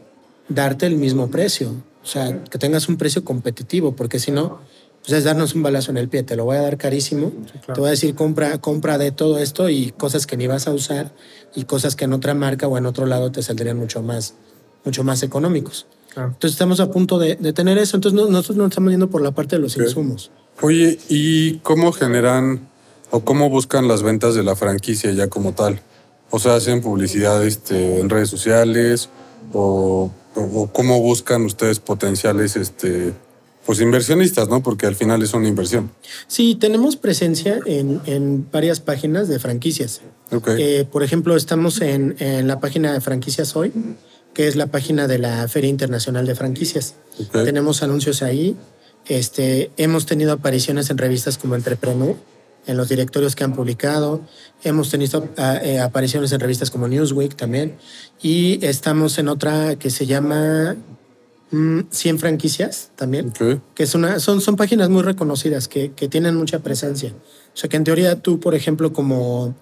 darte el mismo precio. O sea, que tengas un precio competitivo, porque si no, pues es darnos un balazo en el pie. Te lo voy a dar carísimo. Te voy a decir, compra, compra de todo esto y cosas que ni vas a usar y cosas que en otra marca o en otro lado te saldrían mucho más, mucho más económicos. Claro. Entonces estamos a punto de, de tener eso. Entonces no- nosotros no estamos yendo por la parte de los Ok. insumos. Oye, ¿y cómo generan o cómo buscan las ventas de la franquicia ya como tal? O sea, hacen publicidad este, en redes sociales o, o- cómo buscan ustedes potenciales este, pues inversionistas, ¿no? Porque al final es una inversión. Sí, tenemos presencia en, en varias páginas de franquicias. Ok. Eh, por ejemplo, estamos en, en la página de Franquicias Hoy, que es la página de la Feria Internacional de Franquicias. Tenemos anuncios ahí. Este, hemos tenido apariciones en revistas como Entrepreneur, en los directorios que han publicado. Hemos tenido ah, eh, apariciones en revistas como Newsweek también. Y estamos en otra que se llama mm, 100 Franquicias también Ok. que es una, son, son páginas muy reconocidas que, que tienen mucha presencia. O sea que en teoría tú, por ejemplo, como,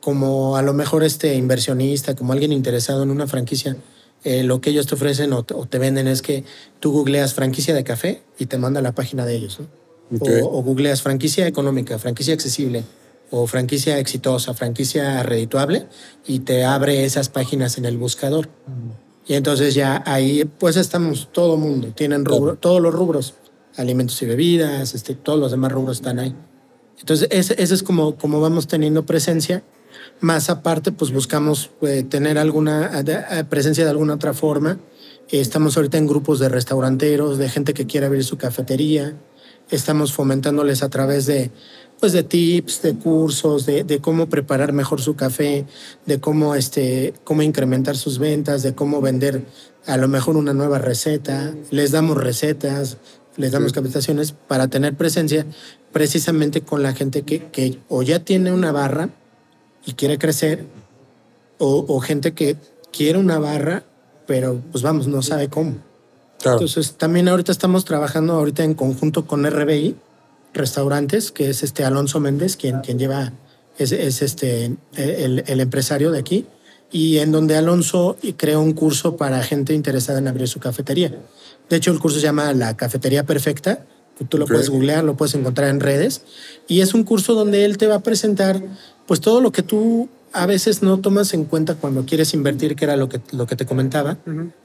como a lo mejor este inversionista, como alguien interesado en una franquicia, eh, lo que ellos te ofrecen o te, o te venden es que tú googleas franquicia de café y te manda la página de ellos. ¿no? Ok. O, o googleas franquicia económica, franquicia accesible o franquicia exitosa, franquicia redituable y te abre esas páginas en el buscador. Y entonces ya ahí pues estamos todo mundo, tienen rubro, todos los rubros, alimentos y bebidas, este, todos los demás rubros están ahí. Entonces ese, ese es como, como vamos teniendo presencia. Más aparte, pues buscamos eh, tener alguna eh, presencia de alguna otra forma. Estamos ahorita en grupos de restauranteros, de gente que quiere abrir su cafetería. Estamos fomentándoles a través de, pues, de tips, de cursos, de, de cómo preparar mejor su café, de cómo, este, cómo incrementar sus ventas, de cómo vender a lo mejor una nueva receta. Les damos recetas, les damos capacitaciones para tener presencia precisamente con la gente que, que o ya tiene una barra y quiere crecer, o, o gente que quiere una barra, pero pues vamos, no sabe cómo. Claro. Entonces, también ahorita estamos trabajando ahorita en conjunto con RBI Restaurantes, que es este Alonso Méndez, quien, quien lleva, es, es este, el, el empresario de aquí, y en donde Alonso creó un curso para gente interesada en abrir su cafetería. De hecho, el curso se llama La Cafetería Perfecta. Tú lo puedes googlear, lo puedes encontrar en redes. Y es un curso donde él te va a presentar pues todo lo que tú a veces no tomas en cuenta cuando quieres invertir, que era lo que, lo que te comentaba.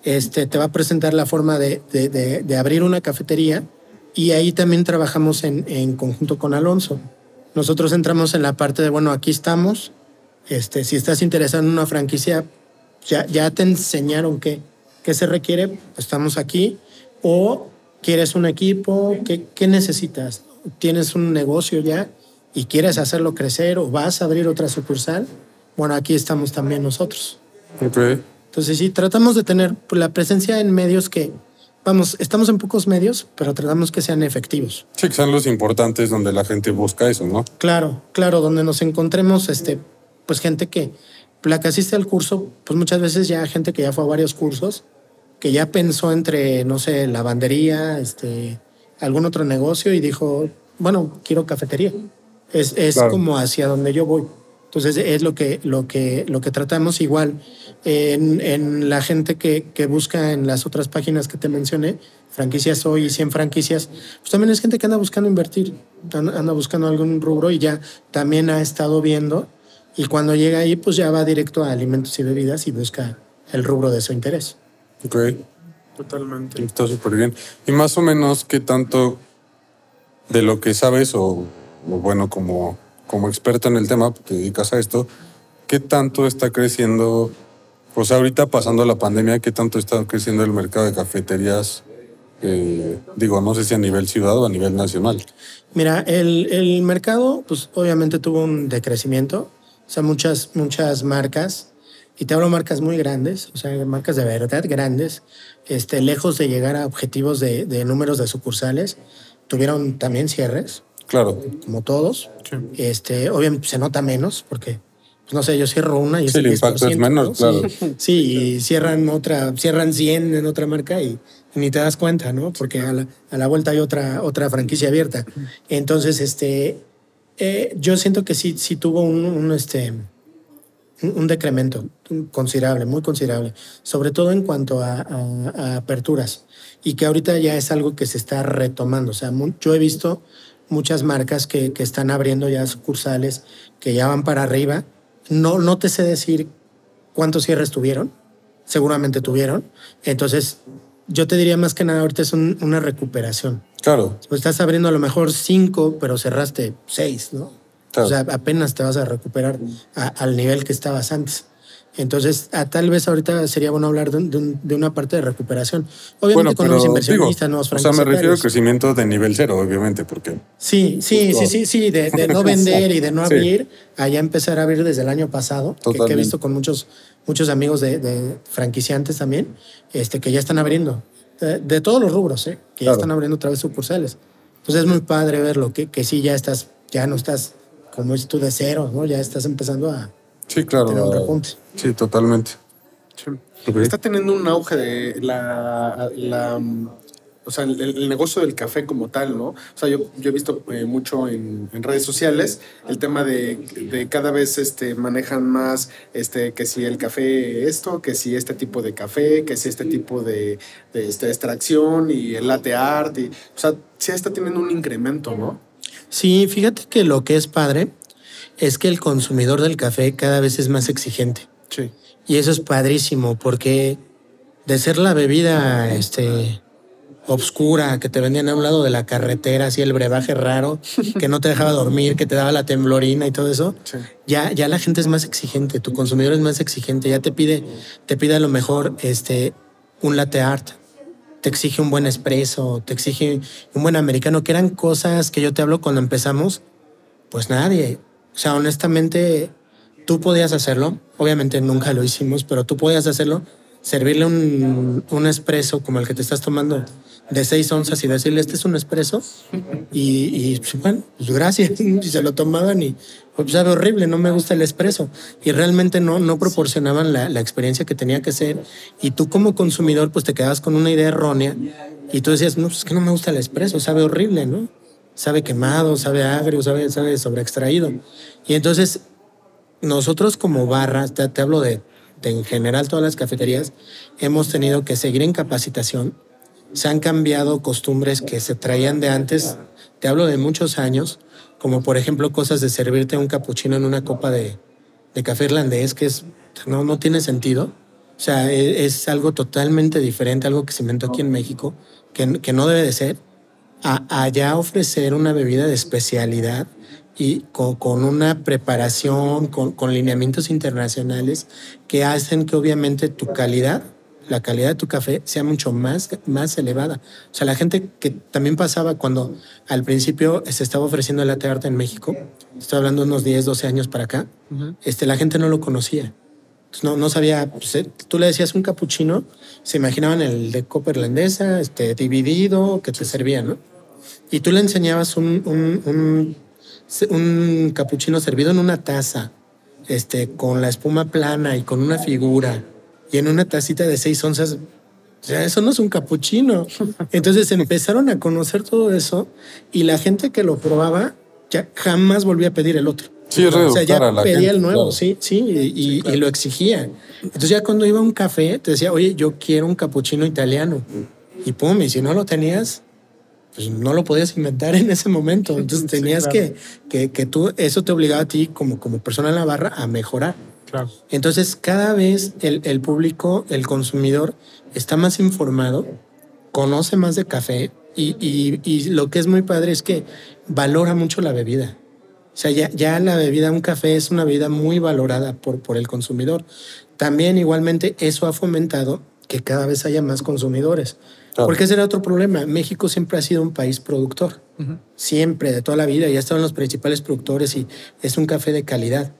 este, te va a presentar la forma de, de- de- de abrir una cafetería y ahí también trabajamos en, en conjunto con Alonso. Nosotros entramos en la parte de, bueno, aquí estamos. Este, si estás interesado en una franquicia, ya, ya te enseñaron qué, qué se requiere, estamos aquí. O quieres un equipo, ¿qué, qué necesitas? ¿Tienes un negocio ya y quieres hacerlo crecer o vas a abrir otra sucursal? Bueno, aquí estamos también nosotros. Ok. Entonces sí, tratamos de tener la presencia en medios que, vamos, estamos en pocos medios, pero tratamos que sean efectivos. Sí, que son los importantes donde la gente busca eso, ¿no? Claro, claro, donde nos encontremos, este, pues gente que, la que asiste al curso, pues muchas veces ya gente que ya fue a varios cursos, que ya pensó entre, no sé, lavandería, este, algún otro negocio y dijo, bueno, quiero cafetería. Es, es Claro. como hacia donde yo voy. Entonces es lo que, lo que, lo que tratamos igual en, en la gente que, que busca en las otras páginas que te mencioné, franquicias hoy y 100 franquicias, pues también es gente que anda buscando invertir, anda, buscando algún rubro y ya también ha estado viendo y cuando llega ahí pues ya va directo a alimentos y bebidas y busca el rubro de su interés. Ok. Totalmente. Está súper bien. Y más o menos, ¿qué tanto de lo que sabes o bueno, como, como experto en el tema, te dedicas a esto, qué tanto está creciendo, pues ahorita pasando la pandemia, qué tanto está creciendo el mercado de cafeterías? eh, digo, no sé si a nivel ciudad o a nivel nacional. Mira, el, el mercado, pues obviamente tuvo un decrecimiento. O sea, muchas, muchas marcas, y te hablo marcas muy grandes, o sea, marcas de verdad grandes, este, lejos de llegar a objetivos de, de números de sucursales, tuvieron también cierres, Claro. como todos. Este, obviamente se nota menos, porque, pues, no sé, yo cierro una y Sí, el impacto es 10%, menor, ¿no? claro. Sí, sí, y cierran otra, cierran 100 en otra marca y ni te das cuenta, ¿no? Porque a la, a la vuelta hay otra, otra franquicia abierta. Entonces, este, eh, yo siento que sí, sí tuvo un, un, este, un, decremento considerable, muy considerable, sobre todo en cuanto a, a- a aperturas y que ahorita ya es algo que se está retomando. O sea, yo he visto muchas marcas que, que están abriendo ya sucursales, que ya van para arriba. No, no te sé decir cuántos cierres tuvieron, seguramente tuvieron. Entonces, yo te diría más que nada, ahorita es un- una recuperación. Claro. Pues estás abriendo a lo mejor cinco, pero cerraste seis, ¿no? Claro. O sea, apenas te vas a recuperar a- al nivel que estabas antes. Entonces, a, tal vez ahorita sería bueno hablar de, un- de un- de una parte de recuperación. Obviamente con nuevos inversionistas, nuevos o sea, me refiero al crecimiento de nivel cero, obviamente, porque Sí, sí, sí, sí, sí, de, de no vender y de no Sí. abrir, allá empezar a abrir desde el año pasado, que- que, he visto con muchos, muchos amigos de, franquiciantes también, este, que ya están abriendo, de, de todos los rubros, ¿eh? que ya Claro. están abriendo otra vez sucursales. Entonces es muy padre verlo, que, que sí, ya estás, ya no estás, como es tú, de cero, ¿no? Ya estás empezando a sí, claro. tener un repunte. Sí, totalmente. Sí. Está teniendo un auge de la, la, o sea, el, el negocio del café como tal, ¿no? O sea, yo, yo he visto eh, mucho en, en redes sociales el tema de, de cada vez este, manejan más este, que si el café esto, que si este tipo de café, que si este tipo de, de esta extracción y el latte art. Y, o sea, sí está teniendo un incremento, ¿no? Sí, fíjate que lo que es padre es que el consumidor del café cada vez es más exigente. Sí. Y eso es padrísimo porque de ser la bebida este, obscura que te vendían a un lado de la carretera, así el brebaje raro, que no te dejaba dormir, que te daba la temblorina y todo eso, Sí. ya, ya la gente es más exigente, tu consumidor es más exigente, ya te pide, te pide a lo mejor este, un latte art, te exige un buen espresso, te exige un buen americano, que eran cosas que yo te hablo cuando empezamos, pues nadie. O sea, honestamente, tú podías hacerlo, obviamente nunca lo hicimos, pero tú podías hacerlo, servirle un, un espresso como el que te estás tomando de seis onzas y decirle, este es un espresso, y, y, pues, bueno, pues gracias, y se lo tomaban y pues sabe horrible, no me gusta el espresso, y realmente no, no proporcionaban la, la experiencia que tenía que ser, y tú como consumidor pues te quedabas con una idea errónea, y tú decías, no, pues es que no me gusta el espresso, sabe horrible, ¿no? Sabe quemado, sabe agrio, sabe, sabe sobreextraído. Y entonces nosotros como barras, te, te hablo de, en general todas las cafeterías, hemos tenido que seguir en capacitación. Se han cambiado costumbres que se traían de antes, te hablo de muchos años, como por ejemplo cosas de servirte un capuchino en una copa de, café irlandés, que es, no, no tiene sentido. O sea, e- es, algo totalmente diferente, algo que se inventó aquí en México, que, que no debe de ser. A, allá ofrecer una bebida de especialidad y con, con una preparación, con, con lineamientos internacionales que hacen que obviamente tu calidad, la calidad de tu café sea mucho más, más elevada. O sea, la gente que también pasaba cuando al principio se estaba ofreciendo el latte art en México, estoy hablando unos 10, 12 años para acá, este, la gente no lo conocía. No, no sabía, pues, eh, tú le decías un capuchino, se imaginaban el de copa irlandesa, este, dividido, que te servía, ¿no? Y tú le enseñabas un, un, un, un capuchino servido en una taza, este, con la espuma plana y con una figura, y en una tacita de seis onzas. O sea, eso no es un capuchino. Entonces empezaron a conocer todo eso y la gente que lo probaba ya jamás volvía a pedir el otro. Sí, es O sea, ya reeducar a la pedía gente, el nuevo, claro. sí, sí, y, y- y lo exigía. Entonces ya cuando iba a un café, te decía, oye, yo quiero un capuchino italiano. Y pum, y si no lo tenías, pues no lo podías inventar en ese momento. Entonces Sí, tenías claro. que, que, que tú, eso te obligaba a ti como, como persona en la barra a mejorar. Claro. Entonces cada vez el, el público, el consumidor, está más informado, conoce más de café y, y- y lo que es muy padre es que valora mucho la bebida. O sea, ya, ya la bebida, un café es una bebida muy valorada por, por el consumidor. También igualmente eso ha fomentado que cada vez haya más consumidores. Claro. Porque ese era otro problema. México siempre ha sido un país productor. Siempre, de toda la vida. Ya estaban los principales productores y es un café de calidad.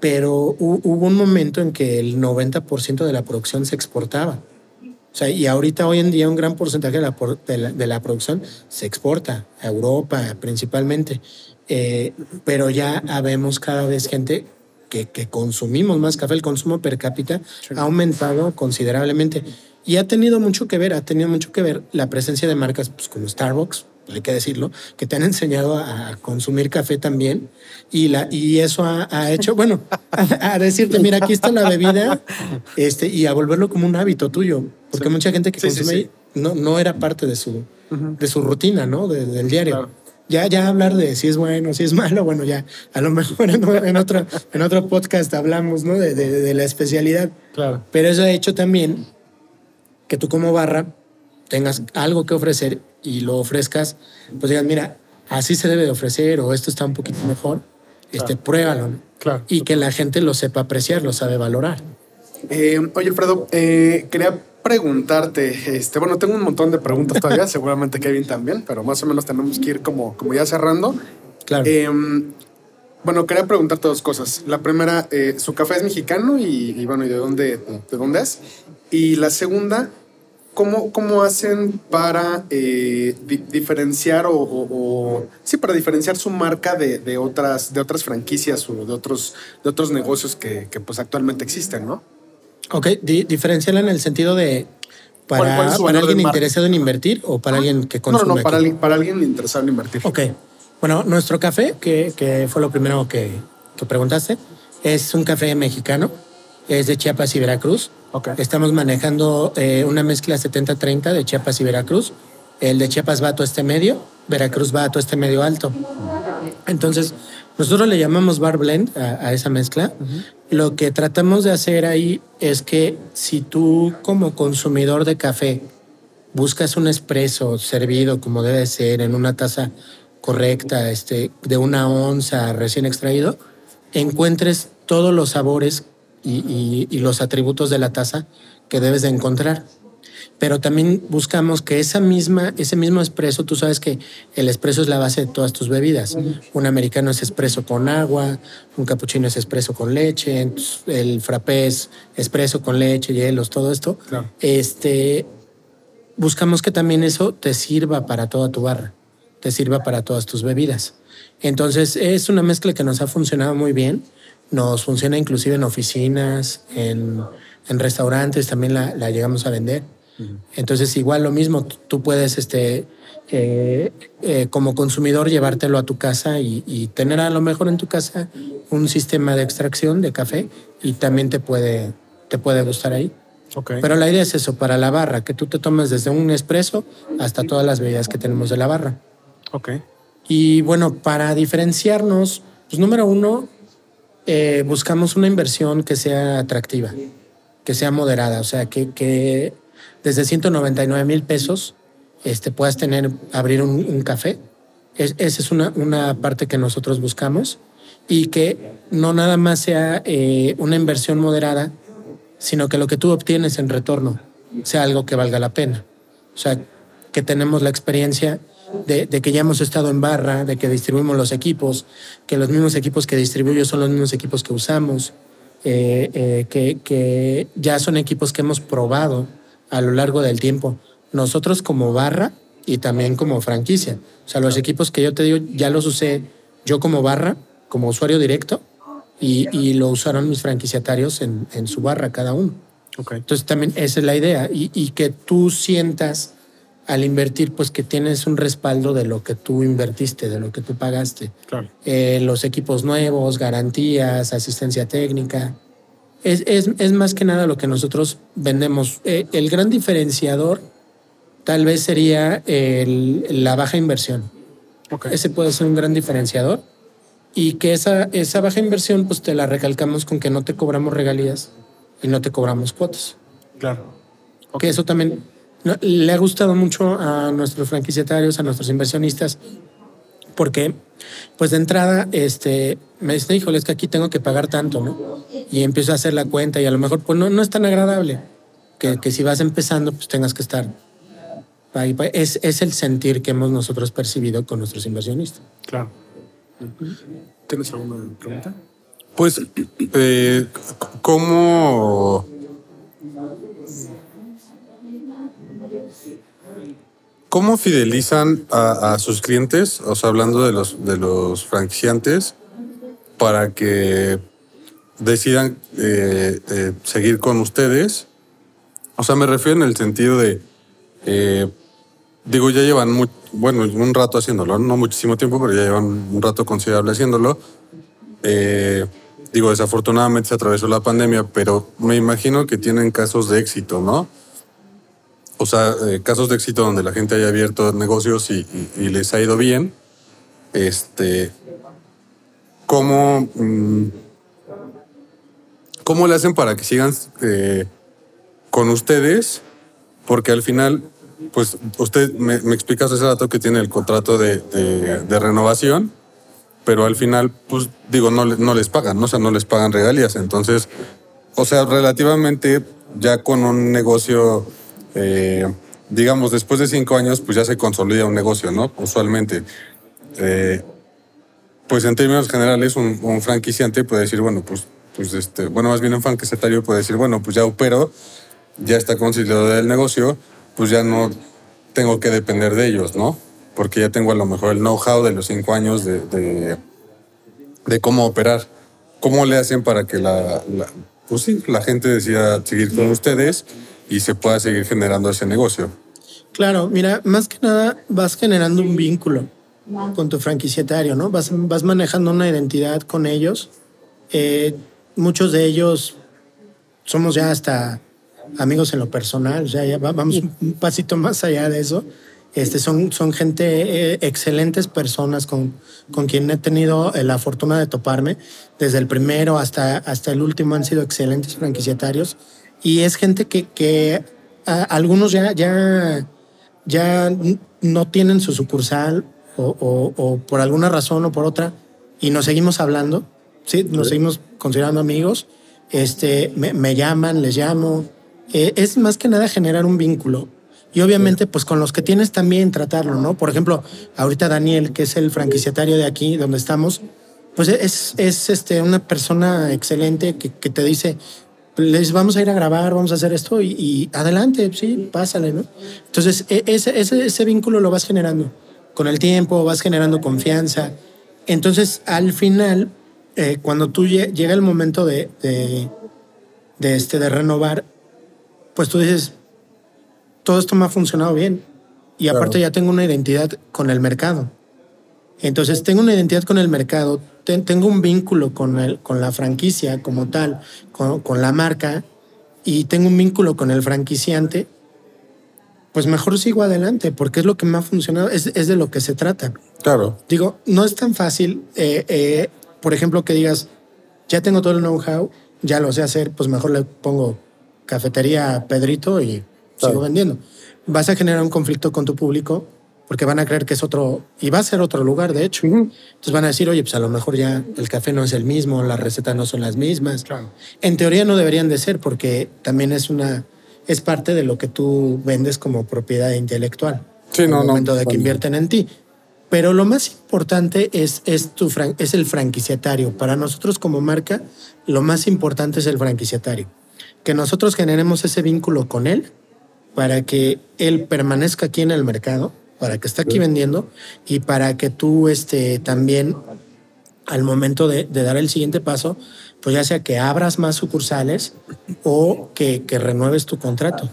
Pero hu- hubo un momento en que el 90% de la producción se exportaba. O sea, y ahorita hoy en día un gran porcentaje de la, por- de la, de la producción se exporta a Europa principalmente. Eh, pero ya habemos cada vez gente que, que consumimos más café. El consumo per cápita ha aumentado considerablemente. Y ha tenido mucho que ver, ha tenido mucho que ver la presencia de marcas pues, como Starbucks, hay que decirlo, que te han enseñado a, consumir café también. Y, la, y eso ha, ha hecho, bueno, a, a decirte, mira, aquí está la bebida, este, y a volverlo como un hábito tuyo. Porque mucha gente que Sí, sí, consume sí. no, no era parte de su, de su rutina, ¿no? De- del diario. Claro. Ya, ya hablar de si es bueno, si es malo, bueno, ya a lo mejor en, en otro, en otro podcast hablamos, ¿no? De, de- de la especialidad. Claro. Pero eso ha hecho también que tú como barra tengas algo que ofrecer y lo ofrezcas, pues digas, mira, así se debe de ofrecer o esto está un poquito mejor, este, pruébalo. ¿no? Claro. y que la gente lo sepa apreciar, lo sabe valorar. Eh, oye, Alfredo, eh, quería preguntarte, este, bueno, tengo un montón de preguntas todavía, seguramente Kevin también, pero más o menos tenemos que ir como, como ya cerrando. Claro. Eh, bueno, quería preguntarte dos cosas. La primera, eh, su café es mexicano y, y bueno, ¿y de dónde, de dónde es? Y la segunda, ¿cómo, cómo hacen para eh, di- diferenciar o, o- o- sí, para diferenciar su marca de, de otras, de otras franquicias o de otros, de otros negocios que, que pues actualmente existen, ¿no? Ok, di diferenciarla en el sentido de para, ¿Cuál- cuál es su para alguien interesado en invertir o para alguien que consume. no, no, para, alguien- para alguien interesado en invertir. Ok. Bueno, nuestro café, que, que fue lo primero que, que preguntaste, es un café mexicano. Es de Chiapas y Veracruz. Estamos manejando eh, una mezcla 70-30 de Chiapas y Veracruz. El de Chiapas va a todo este medio, Veracruz va a todo este medio alto. Entonces, nosotros le llamamos bar blend a, a esa mezcla. Lo que tratamos de hacer ahí es que si tú como consumidor de café buscas un espresso servido como debe ser en una taza correcta, este, de una onza recién extraído, encuentres todos los sabores y, y- y los atributos de la taza que debes de encontrar. Pero también buscamos que esa misma, ese mismo espresso, tú sabes que el espresso es la base de todas tus bebidas. Un americano es espresso con agua, un cappuccino es espresso con leche, el frappé es espresso con leche, hielos, todo esto. Claro. Este, buscamos que también eso te sirva para toda tu barra, te sirva para todas tus bebidas. Entonces es una mezcla que nos ha funcionado muy bien, nos funciona inclusive en oficinas, en, en restaurantes, también la, la llegamos a vender. Entonces igual lo mismo, tú- puedes este, eh, eh, como consumidor llevártelo a tu casa y, y tener a lo mejor en tu casa un sistema de extracción de café y también te puede, te puede gustar ahí. Ok. Pero la idea es eso, para la barra, que tú te tomes desde un espresso hasta todas las bebidas que tenemos de la barra. ok. Y bueno, para diferenciarnos, pues número uno, eh, buscamos una inversión que sea atractiva, que sea moderada, o sea, que, que desde 199 mil pesos este, puedas tener, abrir un, un café. Es- esa es una, una parte que nosotros buscamos y que no nada más sea eh, una inversión moderada, sino que lo que tú obtienes en retorno sea algo que valga la pena. O sea, que tenemos la experiencia de, de que ya hemos estado en barra, de que distribuimos los equipos, que los mismos equipos que distribuyo son los mismos equipos que usamos, eh, eh, que, que ya son equipos que hemos probado a lo largo del tiempo. Nosotros como barra y también como franquicia. O sea, los equipos que yo te digo ya los usé yo como barra, como usuario directo, y, y lo usaron mis franquiciatarios en, en su barra cada uno. Ok. Entonces también esa es la idea y, y que tú sientas al invertir pues que tienes un respaldo de lo que tú invertiste, de lo que tú pagaste. Claro. Eh, los equipos nuevos, garantías, asistencia técnica. Es, es- es más que nada lo que nosotros vendemos. Eh, el gran diferenciador tal vez sería el- la baja inversión. Ese puede ser un gran diferenciador. Y que esa, esa baja inversión, pues te la recalcamos con que no te cobramos regalías y no te cobramos cuotas. Claro. Que eso también le ha gustado mucho a nuestros franquiciatarios, a nuestros inversionistas, porque, pues de entrada, este, me dicen, híjole, es que aquí tengo que pagar tanto, ¿no? Y empiezo a hacer la cuenta y a lo mejor, pues no, no es tan agradable que, que si vas empezando, pues tengas que estar. ahí. Es, es el sentir que hemos nosotros percibido con nuestros inversionistas. Claro. ¿Tienes alguna pregunta? Pues, eh, ¿cómo, cómo fidelizan a, sus clientes? O sea, hablando de los, de los franquiciantes, para que decidan eh, eh, seguir con ustedes. O sea, me refiero en el sentido de, eh, digo, ya llevan mu- bueno, un rato haciéndolo, no muchísimo tiempo, pero ya llevan un rato considerable haciéndolo. Digo, desafortunadamente se atravesó la pandemia, pero me imagino que tienen casos de éxito, ¿no? O sea, eh, casos de éxito donde la gente haya abierto negocios y, les ha ido bien. Este, ¿cómo, mm, ¿cómo le hacen para que sigan eh, con ustedes? Porque al final, pues usted me, explicas hace rato que tiene el contrato de, de- renovación pero al final, pues digo, no, no les pagan, o sea, no les pagan regalías. Entonces, o sea, relativamente ya con un negocio, eh, digamos, después de cinco años, pues ya se consolida un negocio, ¿no? Usualmente. Eh, pues en términos generales, un, un franquiciante puede decir, bueno, pues, pues este, bueno, más bien un franquiciatario puede decir, bueno, pues ya opero, ya está consolidado el negocio, pues ya no tengo que depender de ellos, ¿no? Porque ya tengo a lo mejor el know-how de los cinco años de, de, de cómo operar. ¿Cómo le hacen para que la, la- pues sí, la gente decida seguir con ustedes y se pueda seguir generando ese negocio? Claro, mira, más que nada vas generando un vínculo con tu franquiciatario, ¿no? Vas, vas manejando una identidad con ellos. Eh, muchos de ellos somos ya hasta amigos en lo personal, ya, ya va- vamos un- un pasito más allá de eso. Este, son, son gente, eh, excelentes personas con, con quien he tenido eh, la fortuna de toparme. Desde el primero hasta, hasta el último han sido excelentes franquiciatarios. Y es gente que, que a- algunos ya, ya, ya no tienen su sucursal o, o- o por alguna razón o por otra y nos seguimos hablando, sí, nos seguimos considerando amigos. Este, me, me llaman, les llamo. Eh, es más que nada generar un vínculo. Y obviamente, pues con los que tienes también tratarlo, ¿no? Por ejemplo, ahorita Daniel, que es el franquiciatario de aquí, donde estamos, pues es, es este, una persona excelente que, que te dice, les vamos a ir a grabar, vamos a hacer esto y, y adelante, sí, pásale, ¿no? Entonces, e- ese, ese, ese vínculo lo vas generando. Con el tiempo vas generando confianza. Entonces, al final, eh, cuando tú lle- llega el momento de, de, de, este, de renovar, pues tú dices, todo esto me ha funcionado bien. Y aparte ya tengo una identidad con el mercado. Entonces tengo una identidad con el mercado, ten- tengo un vínculo con, el, con la franquicia como tal, con, con la marca, y tengo un vínculo con el franquiciante, pues mejor sigo adelante, porque es lo que me ha funcionado, es, es de lo que se trata. Claro. Digo, no es tan fácil, eh, eh, por ejemplo, que digas, ya tengo todo el know-how, ya lo sé hacer, pues mejor le pongo cafetería a Pedrito y Claro. sigo vendiendo. Vas a generar un conflicto con tu público porque van a creer que es otro, y va a ser otro lugar, de hecho. Entonces van a decir, oye, pues a lo mejor ya el café no es el mismo, las recetas no son las mismas. En teoría no deberían de ser porque también es una, es parte de lo que tú vendes como propiedad intelectual. Sí, al no, no, momento de que bueno. invierten en ti. Pero lo más importante es, es, tu fran- es el franquiciatario. Para nosotros como marca, lo más importante es el franquiciatario. Que nosotros generemos ese vínculo con él para que él permanezca aquí en el mercado, para que esté aquí vendiendo y para que tú este, también al momento de, de dar el siguiente paso, pues ya sea que abras más sucursales o que, que renueves tu contrato.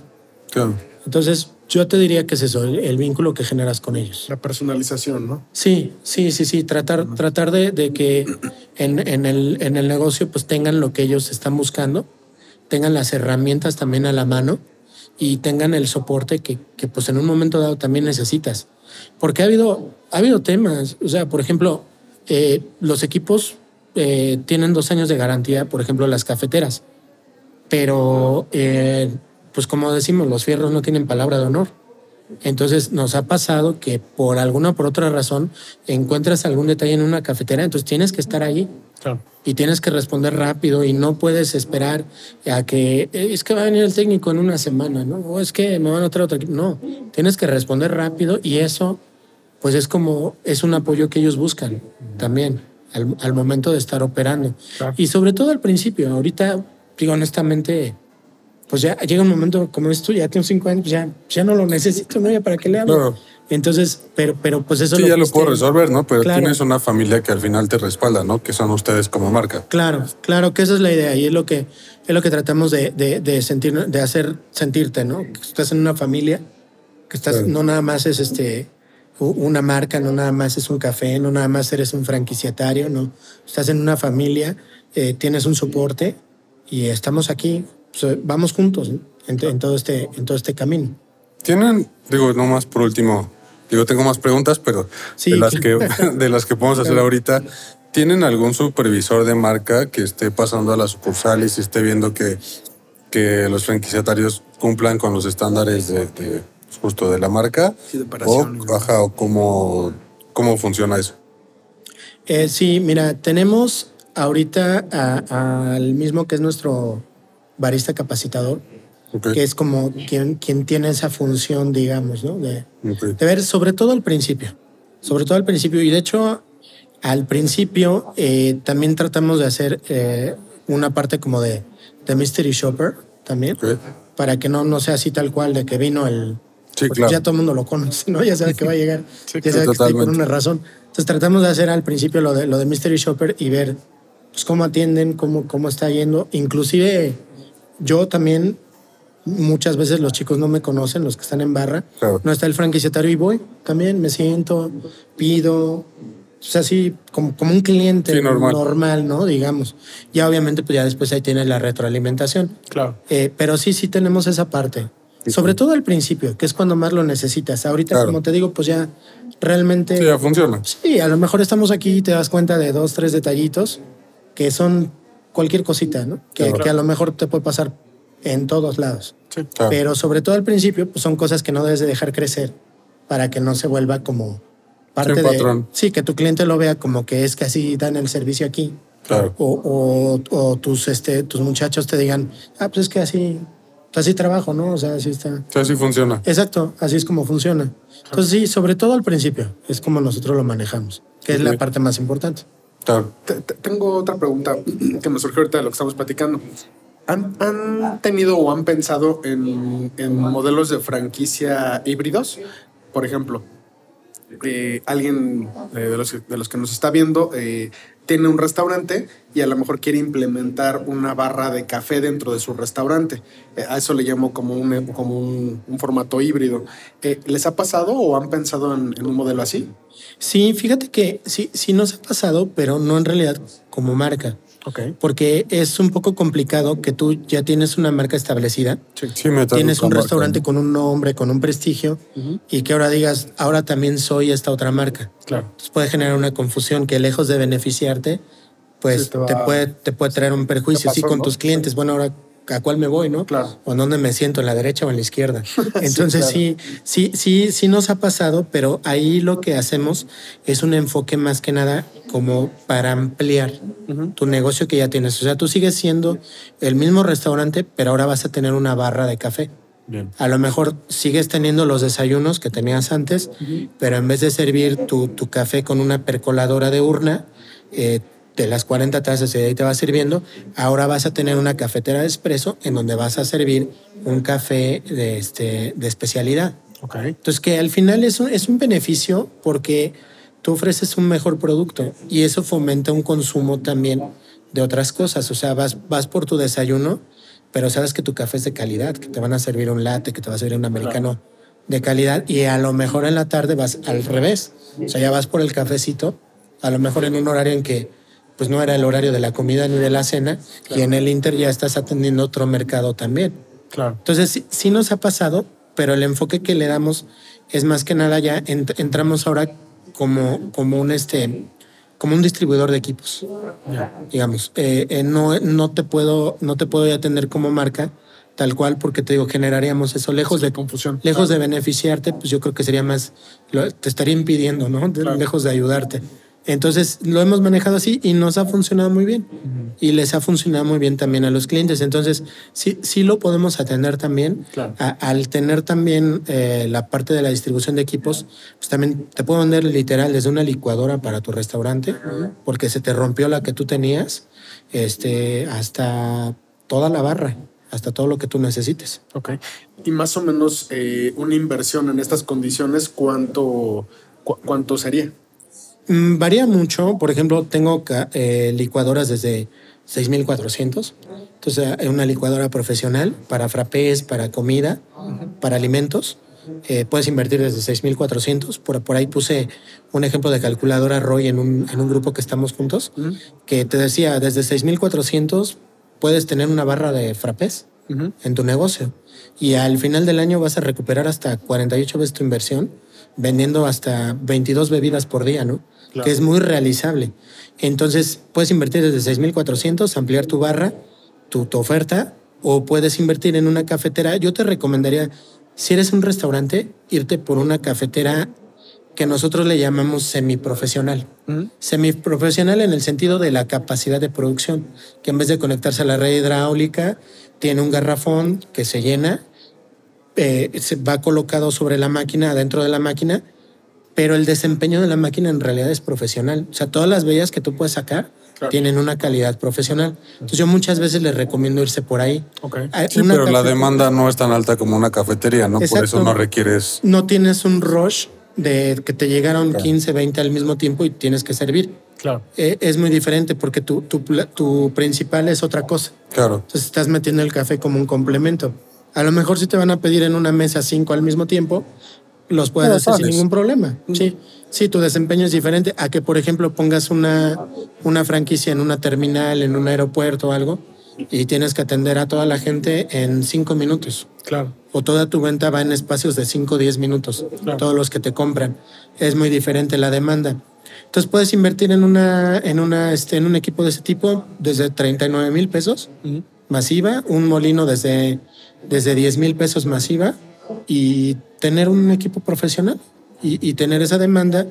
Claro. Entonces, yo te diría que es eso, el, el vínculo que generas con ellos. La personalización, ¿no? Sí, sí, sí, sí. Tratar, tratar de, de que en, en el, en el negocio pues tengan lo que ellos están buscando, tengan las herramientas también a la mano y tengan el soporte que, que pues en un momento dado también necesitas. Porque ha habido, ha habido temas, o sea, por ejemplo, eh, los equipos eh, tienen dos años de garantía, por ejemplo, las cafeteras, pero eh, pues como decimos, los fierros no tienen palabra de honor. Entonces nos ha pasado que por alguna o por otra razón encuentras algún detalle en una cafetera, entonces tienes que estar ahí Claro. y tienes que responder rápido y no puedes esperar a que "Eh, es que va a venir el técnico en una semana, ¿no? O es que me van a traer otro equipo. No, tienes que responder rápido y eso pues es como es un apoyo que ellos buscan también al, al momento de estar operando. Claro. Y sobre todo al principio, ahorita digo honestamente, pues ya llega un momento como esto, ya tengo cinco años, ya, ya no lo necesito, ¿no? Ya para qué le hablo. Claro. Entonces, pero, pero pues eso Sí, ya lo puedo resolver, ¿no? Pero Claro. tienes una familia que al final te respalda, ¿no? Que son ustedes como marca. Claro, claro que esa es la idea y es lo que es lo que tratamos de, de, de sentir, de hacer sentirte, ¿no? Que estás en una familia, que estás Claro. no nada más es este una marca, no nada más es un café, no nada más eres un franquiciatario, no, estás en una familia, eh, tienes un soporte y estamos aquí, vamos juntos ¿no? en, en todo este en todo este camino. Tienen, digo, nomás por último, digo, tengo más preguntas, pero Sí, de, las que, de las que podemos hacer ahorita, ¿tienen algún supervisor de marca que esté pasando a las sucursales y esté viendo que, que los franquiciatarios cumplan con los estándares de, de, justo de la marca? Sí, de. O, ajá, o cómo, cómo funciona eso. Eh, sí, mira, tenemos ahorita al mismo que es nuestro barista capacitador, Ok. que es como quien, quien tiene esa función, digamos, ¿no? De, Ok. de ver sobre todo al principio, sobre todo al principio. Y de hecho, al principio eh, también tratamos de hacer eh, una parte como de, de Mystery Shopper también, Ok. para que no, no sea así tal cual de que vino el... Sí, claro. Ya todo el mundo lo conoce, ¿no? Ya sabe que va a llegar, Sí, ya sabe que está totalmente. una razón. Entonces tratamos de hacer al principio lo de, lo de Mystery Shopper y ver pues, cómo atienden, cómo, cómo está yendo. Inclusive yo también, muchas veces los chicos no me conocen, los que están en barra. Claro. No está el franquiciatario y voy también, me siento, pido. O sea, así como, como un cliente Sí, normal. ¿no? Digamos. Ya obviamente, pues ya después ahí tienes la retroalimentación. Claro. Eh, pero sí, sí tenemos esa parte. Sobre todo al principio, que es cuando más lo necesitas. Ahorita, Claro. como te digo, pues ya realmente... Sí, ya funciona. Sí, a lo mejor estamos aquí y te das cuenta de dos, tres detallitos que son cualquier cosita, ¿no? Que, Claro. que a lo mejor te puede pasar en todos lados. Sí. Claro. Pero sobre todo al principio, pues son cosas que no debes de dejar crecer para que no se vuelva como parte Sí, un de... patrón. Sí, que tu cliente lo vea como que es que así dan el servicio aquí. Claro. O, o, o tus, este, tus muchachos te digan, ah, pues es que así, pues así trabajo, ¿no? O sea, así está. Sí, así funciona. Exacto, así es como funciona. Entonces sí, sobre todo al principio, es como nosotros lo manejamos, que es la parte más importante. Tengo otra pregunta que me surgió ahorita de lo que estamos platicando. ¿Han, tenido o han pensado en, modelos de franquicia híbridos? Por ejemplo, eh, alguien eh, de, los, de los que nos está viendo eh, tiene un restaurante y a lo mejor quiere implementar una barra de café dentro de su restaurante. Eh, a eso le llamo como un, como un, formato híbrido. Eh, ¿Les ha pasado o han pensado en, en un modelo así? Sí, fíjate que sí, sí nos ha pasado, pero no en realidad como marca, Ok. porque es un poco complicado que tú ya tienes una marca establecida, Sí, me tienes un marca. restaurante con un nombre, con un prestigio, y que ahora digas, ahora también soy esta otra marca. Claro. Entonces puede generar una confusión que lejos de beneficiarte, pues Sí, te puede, te puede traer un perjuicio. Sí, con ¿no? tus clientes. Bueno, ahora a cuál me voy, ¿no? Claro. O en dónde me siento, en la derecha o en la izquierda. Entonces claro. sí, sí, sí, sí nos ha pasado, pero ahí lo que hacemos es un enfoque más que nada como para ampliar tu negocio que ya tienes. O sea, tú sigues siendo el mismo restaurante, pero ahora vas a tener una barra de café. Bien. A lo mejor sigues teniendo los desayunos que tenías antes, pero en vez de servir tu, tu café con una percoladora de urna, eh, de las 40 tazas y de ahí te va sirviendo, ahora vas a tener una cafetera de espresso en donde vas a servir un café de, este, de especialidad. Ok. Entonces, que al final es un, es un beneficio porque tú ofreces un mejor producto y eso fomenta un consumo también de otras cosas. O sea, vas, vas por tu desayuno, pero sabes que tu café es de calidad, que te van a servir un latte, que te va a servir un americano de calidad y a lo mejor en la tarde vas al revés. O sea, ya vas por el cafecito, a lo mejor en un horario en que pues no era el horario de la comida ni de la cena y en el Inter ya estás atendiendo otro mercado también. Claro. Entonces sí, sí nos ha pasado, pero el enfoque que le damos es más que nada ya ent- entramos ahora como, como un este como un distribuidor de equipos, digamos. Eh, eh, no, no te puedo no te puedo atender como marca tal cual porque te digo generaríamos eso lejos de confusión. lejos de beneficiarte, pues yo creo que sería más te estaría impidiendo, ¿no? Claro. Lejos de ayudarte. Entonces lo hemos manejado así y nos ha funcionado muy bien. Y les ha funcionado muy bien también a los clientes. Entonces sí, sí lo podemos atender también. Claro. A- al tener también eh, la parte de la distribución de equipos, pues también te puedo vender literal desde una licuadora para tu restaurante, porque se te rompió la que tú tenías, este, hasta toda la barra, hasta todo lo que tú necesites. Ok. Y más o menos eh, una inversión en estas condiciones, ¿cuánto, cu- cuánto sería? Mm, Varía mucho. Por ejemplo, tengo eh, licuadoras desde 6.400. Entonces, eh, una licuadora profesional para frappés, para comida, para alimentos. Eh, puedes invertir desde 6.400. Por, por ahí puse un ejemplo de calculadora Roy en un, en un grupo que estamos juntos, que te decía, desde 6.400 puedes tener una barra de frappés en tu negocio. Y al final del año vas a recuperar hasta 48 veces tu inversión, vendiendo hasta 22 bebidas por día, ¿no? Claro. Que es muy realizable. Entonces, puedes invertir desde 6,400, ampliar tu barra, tu, tu oferta, o puedes invertir en una cafetera. Yo te recomendaría, si eres un restaurante, irte por una cafetera que nosotros le llamamos semiprofesional. Semiprofesional en el sentido de la capacidad de producción, que en vez de conectarse a la red hidráulica, tiene un garrafón que se llena, eh, se va colocado sobre la máquina, dentro de la máquina, pero el desempeño de la máquina en realidad es profesional. O sea, todas las bellas que tú puedes sacar tienen una calidad profesional. Entonces yo muchas veces les recomiendo irse por ahí. Sí, pero la demanda no es tan alta como una cafetería, ¿no? Por eso no requieres. No tienes un rush de que te llegaron 15, 20 al mismo tiempo y tienes que servir. Claro. Eh, es muy diferente porque tu, tu, tu principal es otra cosa. Claro. Entonces estás metiendo el café como un complemento. A lo mejor si te van a pedir en una mesa cinco al mismo tiempo, los puedes Pero hacer sin ningún problema. Sí, sí, tu desempeño es diferente a que, por ejemplo, pongas una, una franquicia en una terminal, en un aeropuerto o algo, y tienes que atender a toda la gente en cinco minutos. Claro. O toda tu venta va en espacios de 5 o 10 minutos. Todos los que te compran. Es muy diferente la demanda. Entonces puedes invertir en, una, en, una, este, en un equipo de ese tipo desde 39 mil pesos masiva, un molino desde, desde 10 mil pesos masiva y tener un equipo profesional y, y tener esa demanda.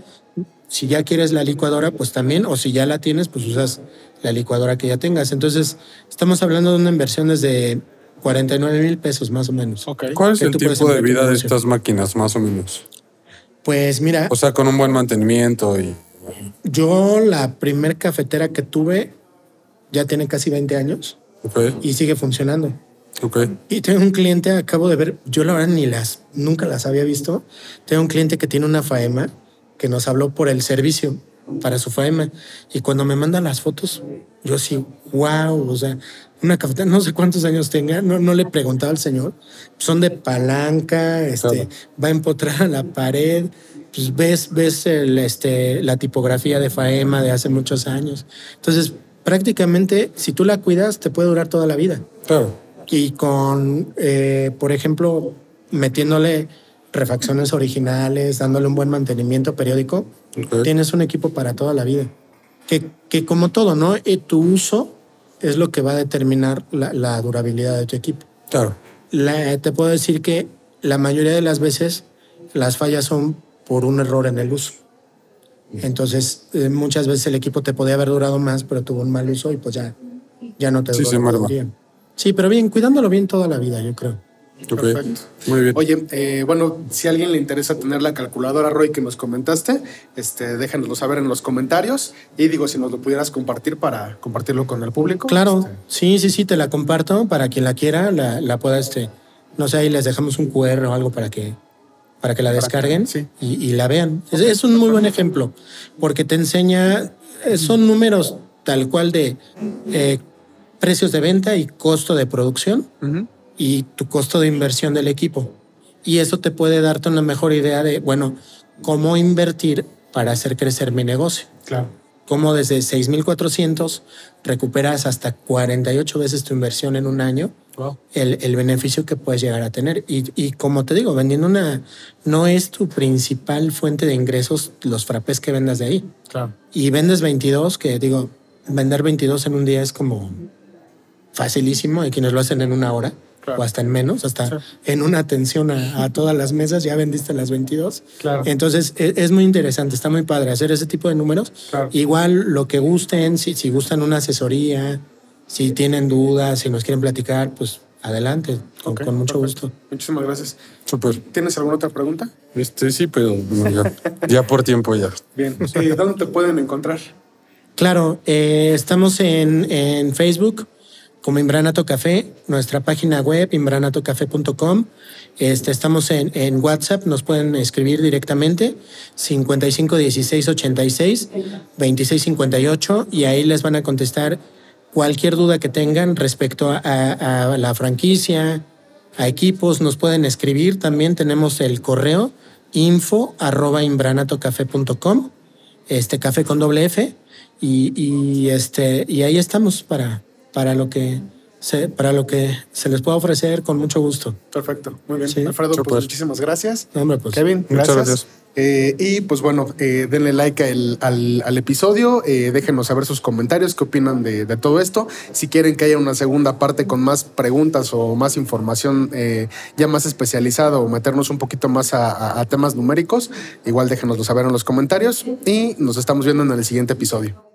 Si ya quieres la licuadora, pues también, o si ya la tienes, pues usas la licuadora que ya tengas. Entonces, estamos hablando de una inversión desde 49 mil pesos más o menos. Ok. ¿Cuál es el tiempo de vida de estas máquinas, más o menos? Pues mira, O sea, con un buen mantenimiento y. yo la primer cafetera que tuve ya tiene casi 20 años Ok, y sigue funcionando. Ok. Y tengo un cliente, acabo de ver, yo la verdad ni las, nunca las había visto. Tengo un cliente que tiene una faema que nos habló por el servicio para su faema. Y cuando me mandan las fotos, yo sí, wow, o sea, una cafetera, no sé cuántos años tenga, no, no le preguntaba al señor. Son de palanca, este, Claro. va a empotrar a la pared. Pues ves, ves el, este, la tipografía de faema de hace muchos años. Entonces, prácticamente, si tú la cuidas, te puede durar toda la vida Claro. Y con, eh, por ejemplo, metiéndole refacciones originales, dándole un buen mantenimiento periódico, tienes un equipo para toda la vida. Que, que como todo, ¿no? Eh, tu uso es lo que va a determinar la, la durabilidad de tu equipo. Claro. La- te puedo decir que la mayoría de las veces las fallas son por un error en el uso. Entonces, eh, muchas veces el equipo te podía haber durado más, pero tuvo un mal uso y pues ya, ya no te Sí, duró se Sí, pero bien, cuidándolo bien toda la vida, yo creo. Perfecto. Muy bien. Oye, eh, bueno, si a alguien le interesa tener la calculadora, Roy, que nos comentaste, este, déjanoslo saber en los comentarios. Y digo, si nos lo pudieras compartir para compartirlo con el público. Claro, este, sí, sí, sí, te la comparto para quien la quiera, la, la pueda, este, no sé, ahí les dejamos un QR o algo para que, para que la descarguen sí. y, y la vean. Es, es un muy buen ejemplo porque te enseña, eh, son números tal cual de eh, precios de venta y costo de producción y tu costo de inversión del equipo. Y eso te puede darte una mejor idea de, bueno, cómo invertir para hacer crecer mi negocio claro. cómo desde 6.400 recuperas hasta 48 veces tu inversión en un año, Wow. el, el beneficio que puedes llegar a tener. Y, y como te digo, vendiendo una, no es tu principal fuente de ingresos los frappés que vendas de ahí. Claro. Y vendes 22, que digo, vender 22 en un día es como facilísimo. Hay quienes lo hacen en una hora Claro. o hasta en menos, hasta Sí. en una atención a, a todas las mesas ya vendiste las 22. Claro. Entonces e- es, muy interesante, está muy padre hacer ese tipo de números. Claro. Igual lo que gusten, si, si gustan una asesoría, si tienen dudas, si nos quieren platicar, pues adelante, con, mucho perfecto. gusto. Muchísimas gracias. Súper. ¿Tienes alguna otra pregunta? Este sí, pero ya, ya por tiempo ya. Bien. ¿Dónde te pueden encontrar? Claro, eh, estamos en, en Facebook como Imbranato Café, nuestra página web imbranatocafé.com. Este, estamos en, WhatsApp, nos pueden escribir directamente 55 16 86 26 58 y ahí les van a contestar cualquier duda que tengan respecto a, la franquicia, a equipos, nos pueden escribir. También tenemos el correo info arroba este café con doble F, y, este, y ahí estamos para, para lo que se- para lo que se les pueda ofrecer con mucho gusto. Perfecto, muy bien. Sí. Alfredo, pues muchísimas gracias. No, hombre, pues, Kevin, Muchas gracias. gracias. Eh, y pues bueno, eh, denle like al, al- al episodio, eh, déjenos saber sus comentarios, qué opinan de, de todo esto. Si quieren que haya una segunda parte con más preguntas o más información eh, ya más especializada o meternos un poquito más a, a- a temas numéricos, igual déjenoslo saber en los comentarios y nos estamos viendo en el siguiente episodio.